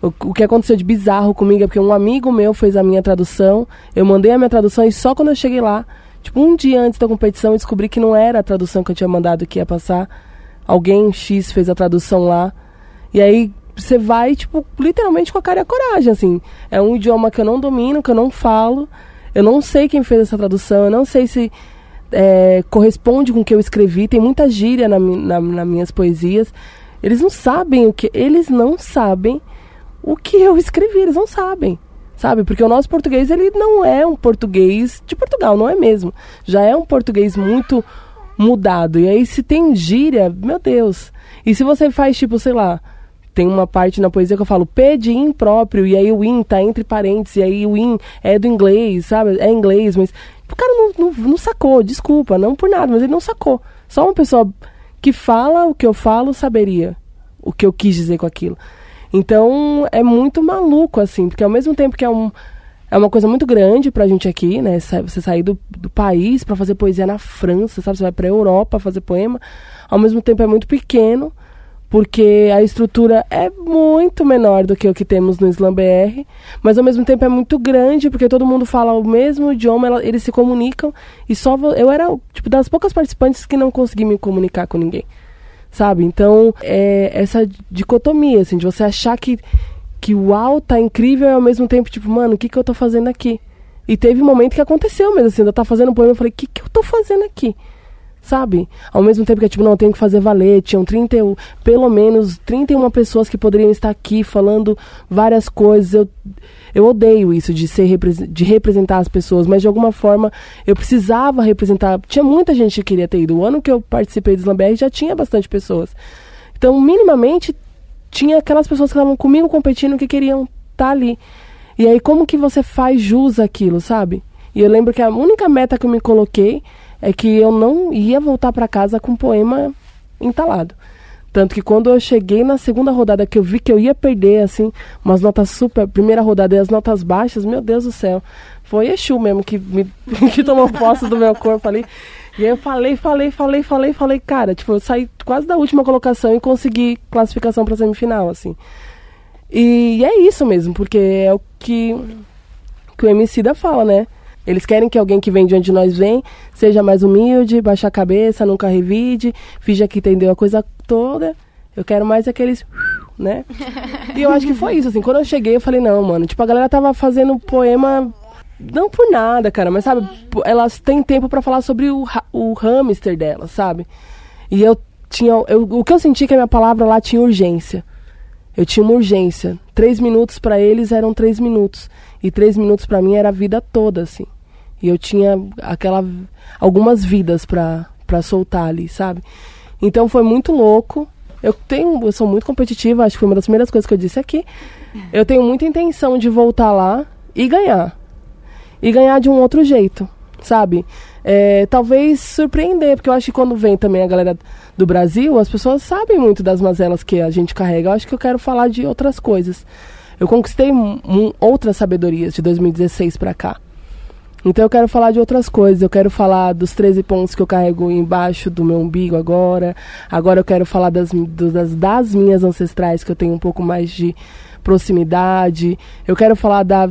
O, o que aconteceu de bizarro comigo é porque um amigo meu fez a minha tradução, eu mandei a minha tradução e só quando eu cheguei lá, tipo, um dia antes da competição, eu descobri que não era a tradução que eu tinha mandado que ia passar. Alguém X fez a tradução lá. E aí você vai, tipo, literalmente com a cara e a coragem, assim. É um idioma que eu não domino, que eu não falo. Eu não sei quem fez essa tradução, eu não sei se é, corresponde com o que eu escrevi. Tem muita gíria na, na, nas minhas poesias. Eles não sabem o que. Eles não sabem o que eu escrevi, eles não sabem. Sabe? Porque o nosso português, ele não é um português de Portugal, não é mesmo. Já é um português muito mudado. E aí, se tem gíria, meu Deus. E se você faz, tipo, sei lá, tem uma parte na poesia que eu falo P de impróprio, e aí o in tá entre parênteses, e aí o in é do inglês, sabe? É inglês, mas o cara não, não, não sacou, desculpa, não por nada, mas ele não sacou. Só uma pessoa que fala o que eu falo saberia o que eu quis dizer com aquilo. Então é muito maluco, assim, porque ao mesmo tempo que é um. É uma coisa muito grande pra gente aqui, né? Você sair do, do país para fazer poesia na França, sabe? Você vai pra Europa fazer poema. Ao mesmo tempo é muito pequeno porque a estrutura é muito menor do que o que temos no Slam BR, mas ao mesmo tempo é muito grande, porque todo mundo fala o mesmo idioma, eles se comunicam, e só eu era tipo das poucas participantes que não consegui me comunicar com ninguém. Sabe? Então, é essa dicotomia assim, de você achar que que uau, tá incrível e ao mesmo tempo tipo, mano, o que que eu tô fazendo aqui? E teve um momento que aconteceu mesmo assim, eu tava fazendo um poema, eu falei, o que que eu tô fazendo aqui? Sabe? Ao mesmo tempo que, tipo, não, eu tenho que fazer valer, tinham 31, pelo menos 31 pessoas que poderiam estar aqui falando várias coisas. Eu, eu odeio isso de ser de representar as pessoas, mas de alguma forma eu precisava representar. Tinha muita gente que queria ter ido. O ano que eu participei do Slamberg já tinha bastante pessoas. Então, minimamente, tinha aquelas pessoas que estavam comigo competindo que queriam estar ali. E aí, como que você faz jus àquilo, sabe? E eu lembro que a única meta que eu me coloquei é que eu não ia voltar para casa com um poema entalado. Tanto que quando eu cheguei na segunda rodada, que eu vi que eu ia perder, assim, umas notas super. Primeira rodada e as notas baixas, meu Deus do céu. Foi Exu mesmo que, me, que tomou posse do meu corpo ali. E aí eu falei, falei, falei, falei, falei, cara, tipo, eu saí quase da última colocação e consegui classificação pra semifinal, assim. E, e é isso mesmo, porque é o que, que o MC da fala, né? Eles querem que alguém que vem de onde nós vem seja mais humilde, baixa a cabeça, nunca revide, finja que entendeu a coisa toda. Eu quero mais aqueles, né? E eu acho que foi isso, assim. Quando eu cheguei, eu falei, não, mano. Tipo, a galera tava fazendo poema não por nada, cara, mas sabe, elas têm tempo para falar sobre o, o hamster delas, sabe? E eu tinha. Eu, o que eu senti que a minha palavra lá tinha urgência. Eu tinha uma urgência. Três minutos para eles eram três minutos. E três minutos para mim era a vida toda, assim. E eu tinha aquela. algumas vidas para soltar ali, sabe? Então foi muito louco. Eu tenho. Eu sou muito competitiva, acho que foi uma das primeiras coisas que eu disse aqui. Eu tenho muita intenção de voltar lá e ganhar. E ganhar de um outro jeito, sabe? É, talvez surpreender, porque eu acho que quando vem também a galera do Brasil, as pessoas sabem muito das mazelas que a gente carrega. Eu acho que eu quero falar de outras coisas. Eu conquistei outras sabedorias de 2016 para cá. Então eu quero falar de outras coisas. Eu quero falar dos 13 pontos que eu carrego embaixo do meu umbigo agora. Agora eu quero falar das, das, das minhas ancestrais, que eu tenho um pouco mais de proximidade. Eu quero falar da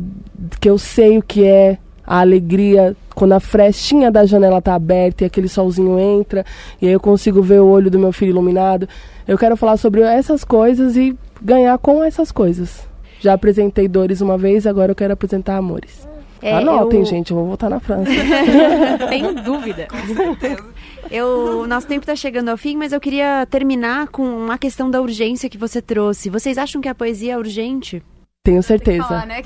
que eu sei o que é a alegria quando a frestinha da janela está aberta e aquele solzinho entra e aí eu consigo ver o olho do meu filho iluminado. Eu quero falar sobre essas coisas e ganhar com essas coisas. Já apresentei dores uma vez, agora eu quero apresentar amores. É, Anotem, eu... gente, eu vou voltar na França. Tenho dúvida. Com certeza. Eu, nosso tempo está chegando ao fim, mas eu queria terminar com uma questão da urgência que você trouxe. Vocês acham que a poesia é urgente? Tenho certeza. Falar, né?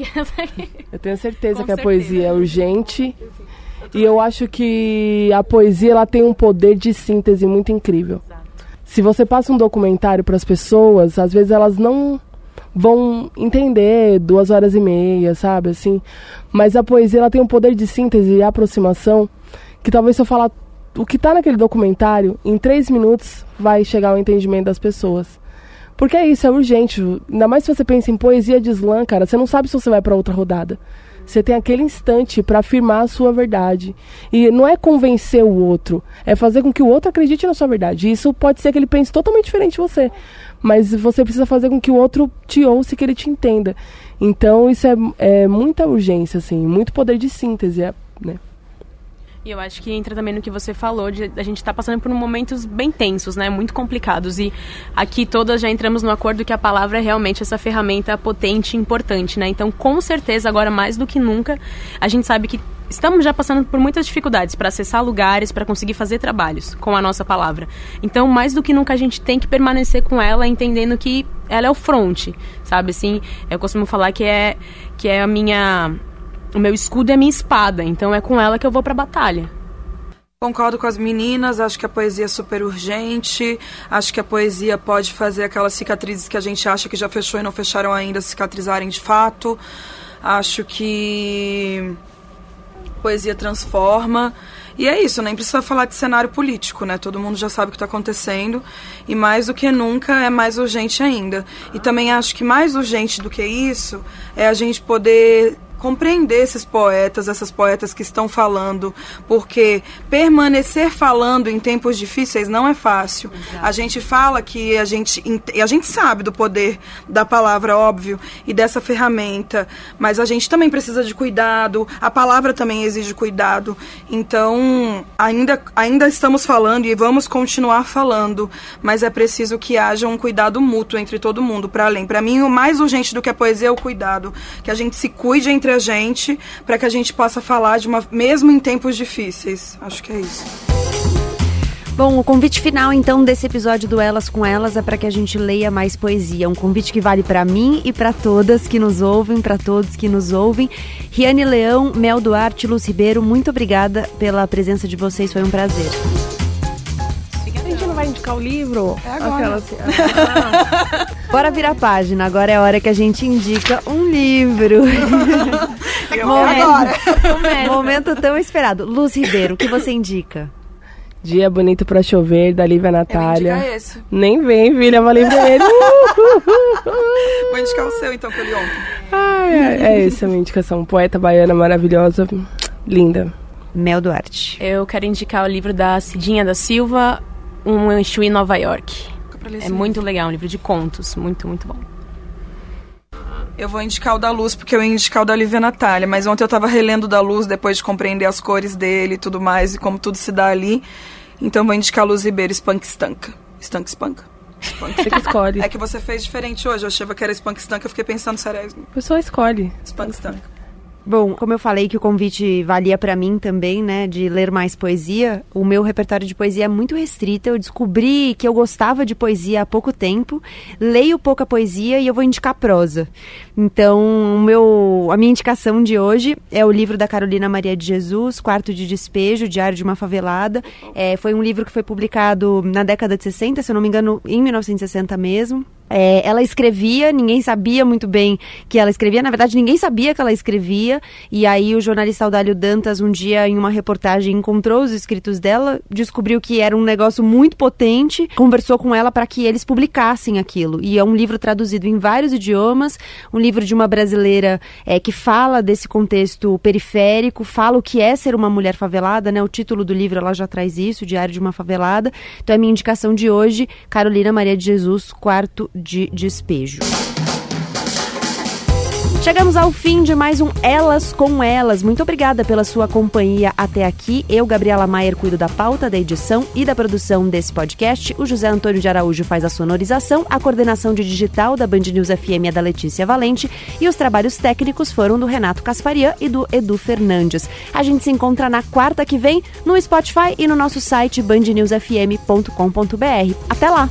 eu tenho certeza Com que certeza. a poesia é urgente. E eu acho que a poesia ela tem um poder de síntese muito incrível. Se você passa um documentário para as pessoas, às vezes elas não vão entender duas horas e meia, sabe, assim. Mas a poesia ela tem um poder de síntese e aproximação que talvez se eu falar o que está naquele documentário, em três minutos vai chegar ao entendimento das pessoas. Porque é isso, é urgente. Ainda mais se você pensa em poesia de slam, cara, você não sabe se você vai para outra rodada. Você tem aquele instante para afirmar a sua verdade. E não é convencer o outro, é fazer com que o outro acredite na sua verdade. E isso pode ser que ele pense totalmente diferente de você. Mas você precisa fazer com que o outro te ouça e que ele te entenda. Então isso é, é muita urgência, assim, muito poder de síntese, é, né? E eu acho que entra também no que você falou, de a gente estar tá passando por momentos bem tensos, né? Muito complicados. E aqui todas já entramos no acordo que a palavra é realmente essa ferramenta potente e importante, né? Então, com certeza, agora mais do que nunca, a gente sabe que estamos já passando por muitas dificuldades para acessar lugares, para conseguir fazer trabalhos com a nossa palavra. Então, mais do que nunca, a gente tem que permanecer com ela, entendendo que ela é o fronte, sabe? Assim, eu costumo falar que é, que é a minha o meu escudo é a minha espada, então é com ela que eu vou pra batalha. Concordo com as meninas, acho que a poesia é super urgente, acho que a poesia pode fazer aquelas cicatrizes que a gente acha que já fechou e não fecharam ainda cicatrizarem de fato. Acho que poesia transforma. E é isso, nem precisa falar de cenário político, né? Todo mundo já sabe o que está acontecendo. E mais do que nunca é mais urgente ainda. E também acho que mais urgente do que isso é a gente poder compreender esses poetas, essas poetas que estão falando, porque permanecer falando em tempos difíceis não é fácil. Exato. A gente fala que a gente a gente sabe do poder da palavra, óbvio, e dessa ferramenta, mas a gente também precisa de cuidado. A palavra também exige cuidado. Então, ainda ainda estamos falando e vamos continuar falando, mas é preciso que haja um cuidado mútuo entre todo mundo para além. Para mim, o mais urgente do que a poesia é o cuidado, que a gente se cuide entre a gente, para que a gente possa falar de uma mesmo em tempos difíceis. Acho que é isso. Bom, o convite final então desse episódio do Elas com Elas é para que a gente leia mais poesia. Um convite que vale para mim e para todas que nos ouvem, para todos que nos ouvem. Riane Leão, Mel Duarte, Luz Ribeiro, muito obrigada pela presença de vocês, foi um prazer vai indicar o livro? É agora. Aquela, assim, ah. Bora virar a página. Agora é a hora que a gente indica um livro. É agora. Momento tão esperado. Luz Ribeiro, o que você indica? Dia Bonito pra Chover, da Lívia Natália. Eu esse. Nem vem, filha, falei pra ele. Vou indicar o seu, então, que eu li ontem. Ai, é, é essa a minha indicação. Poeta baiana maravilhosa, linda. Mel Duarte. Eu quero indicar o livro da Cidinha da Silva, um Exu em Nova York. É muito legal, um livro de contos, muito, muito bom. Eu vou indicar o da Luz, porque eu ia indicar o da Lívia Natália, mas ontem eu tava relendo o da Luz depois de compreender as cores dele e tudo mais, e como tudo se dá ali. Então eu vou indicar a Luz Ribeiro, Spunk Stanka. Stank Spanka. Spunk. Você que escolhe. É que você fez diferente hoje. Eu achava que era Spunk Stanka, eu fiquei pensando, será A pessoa escolhe. Spunk Stanka. Bom, como eu falei que o convite valia para mim também, né, de ler mais poesia, o meu repertório de poesia é muito restrito. Eu descobri que eu gostava de poesia há pouco tempo, leio pouca poesia e eu vou indicar prosa. Então, o meu, a minha indicação de hoje é o livro da Carolina Maria de Jesus, Quarto de Despejo, Diário de uma Favelada. É, foi um livro que foi publicado na década de 60, se eu não me engano, em 1960 mesmo. É, ela escrevia, ninguém sabia muito bem que ela escrevia, na verdade ninguém sabia que ela escrevia, e aí o jornalista Audálio Dantas um dia em uma reportagem encontrou os escritos dela, descobriu que era um negócio muito potente, conversou com ela para que eles publicassem aquilo, e é um livro traduzido em vários idiomas, um livro de uma brasileira é, que fala desse contexto periférico, fala o que é ser uma mulher favelada, né, o título do livro ela já traz isso, Diário de uma Favelada, então é minha indicação de hoje, Carolina Maria de Jesus, quarto de despejo. Chegamos ao fim de mais um Elas com Elas. Muito obrigada pela sua companhia até aqui. Eu, Gabriela Maier, cuido da pauta, da edição e da produção desse podcast. O José Antônio de Araújo faz a sonorização. A coordenação de digital da Band News FM é da Letícia Valente. E os trabalhos técnicos foram do Renato Casparian e do Edu Fernandes. A gente se encontra na quarta que vem no Spotify e no nosso site bandnewsfm.com.br. Até lá!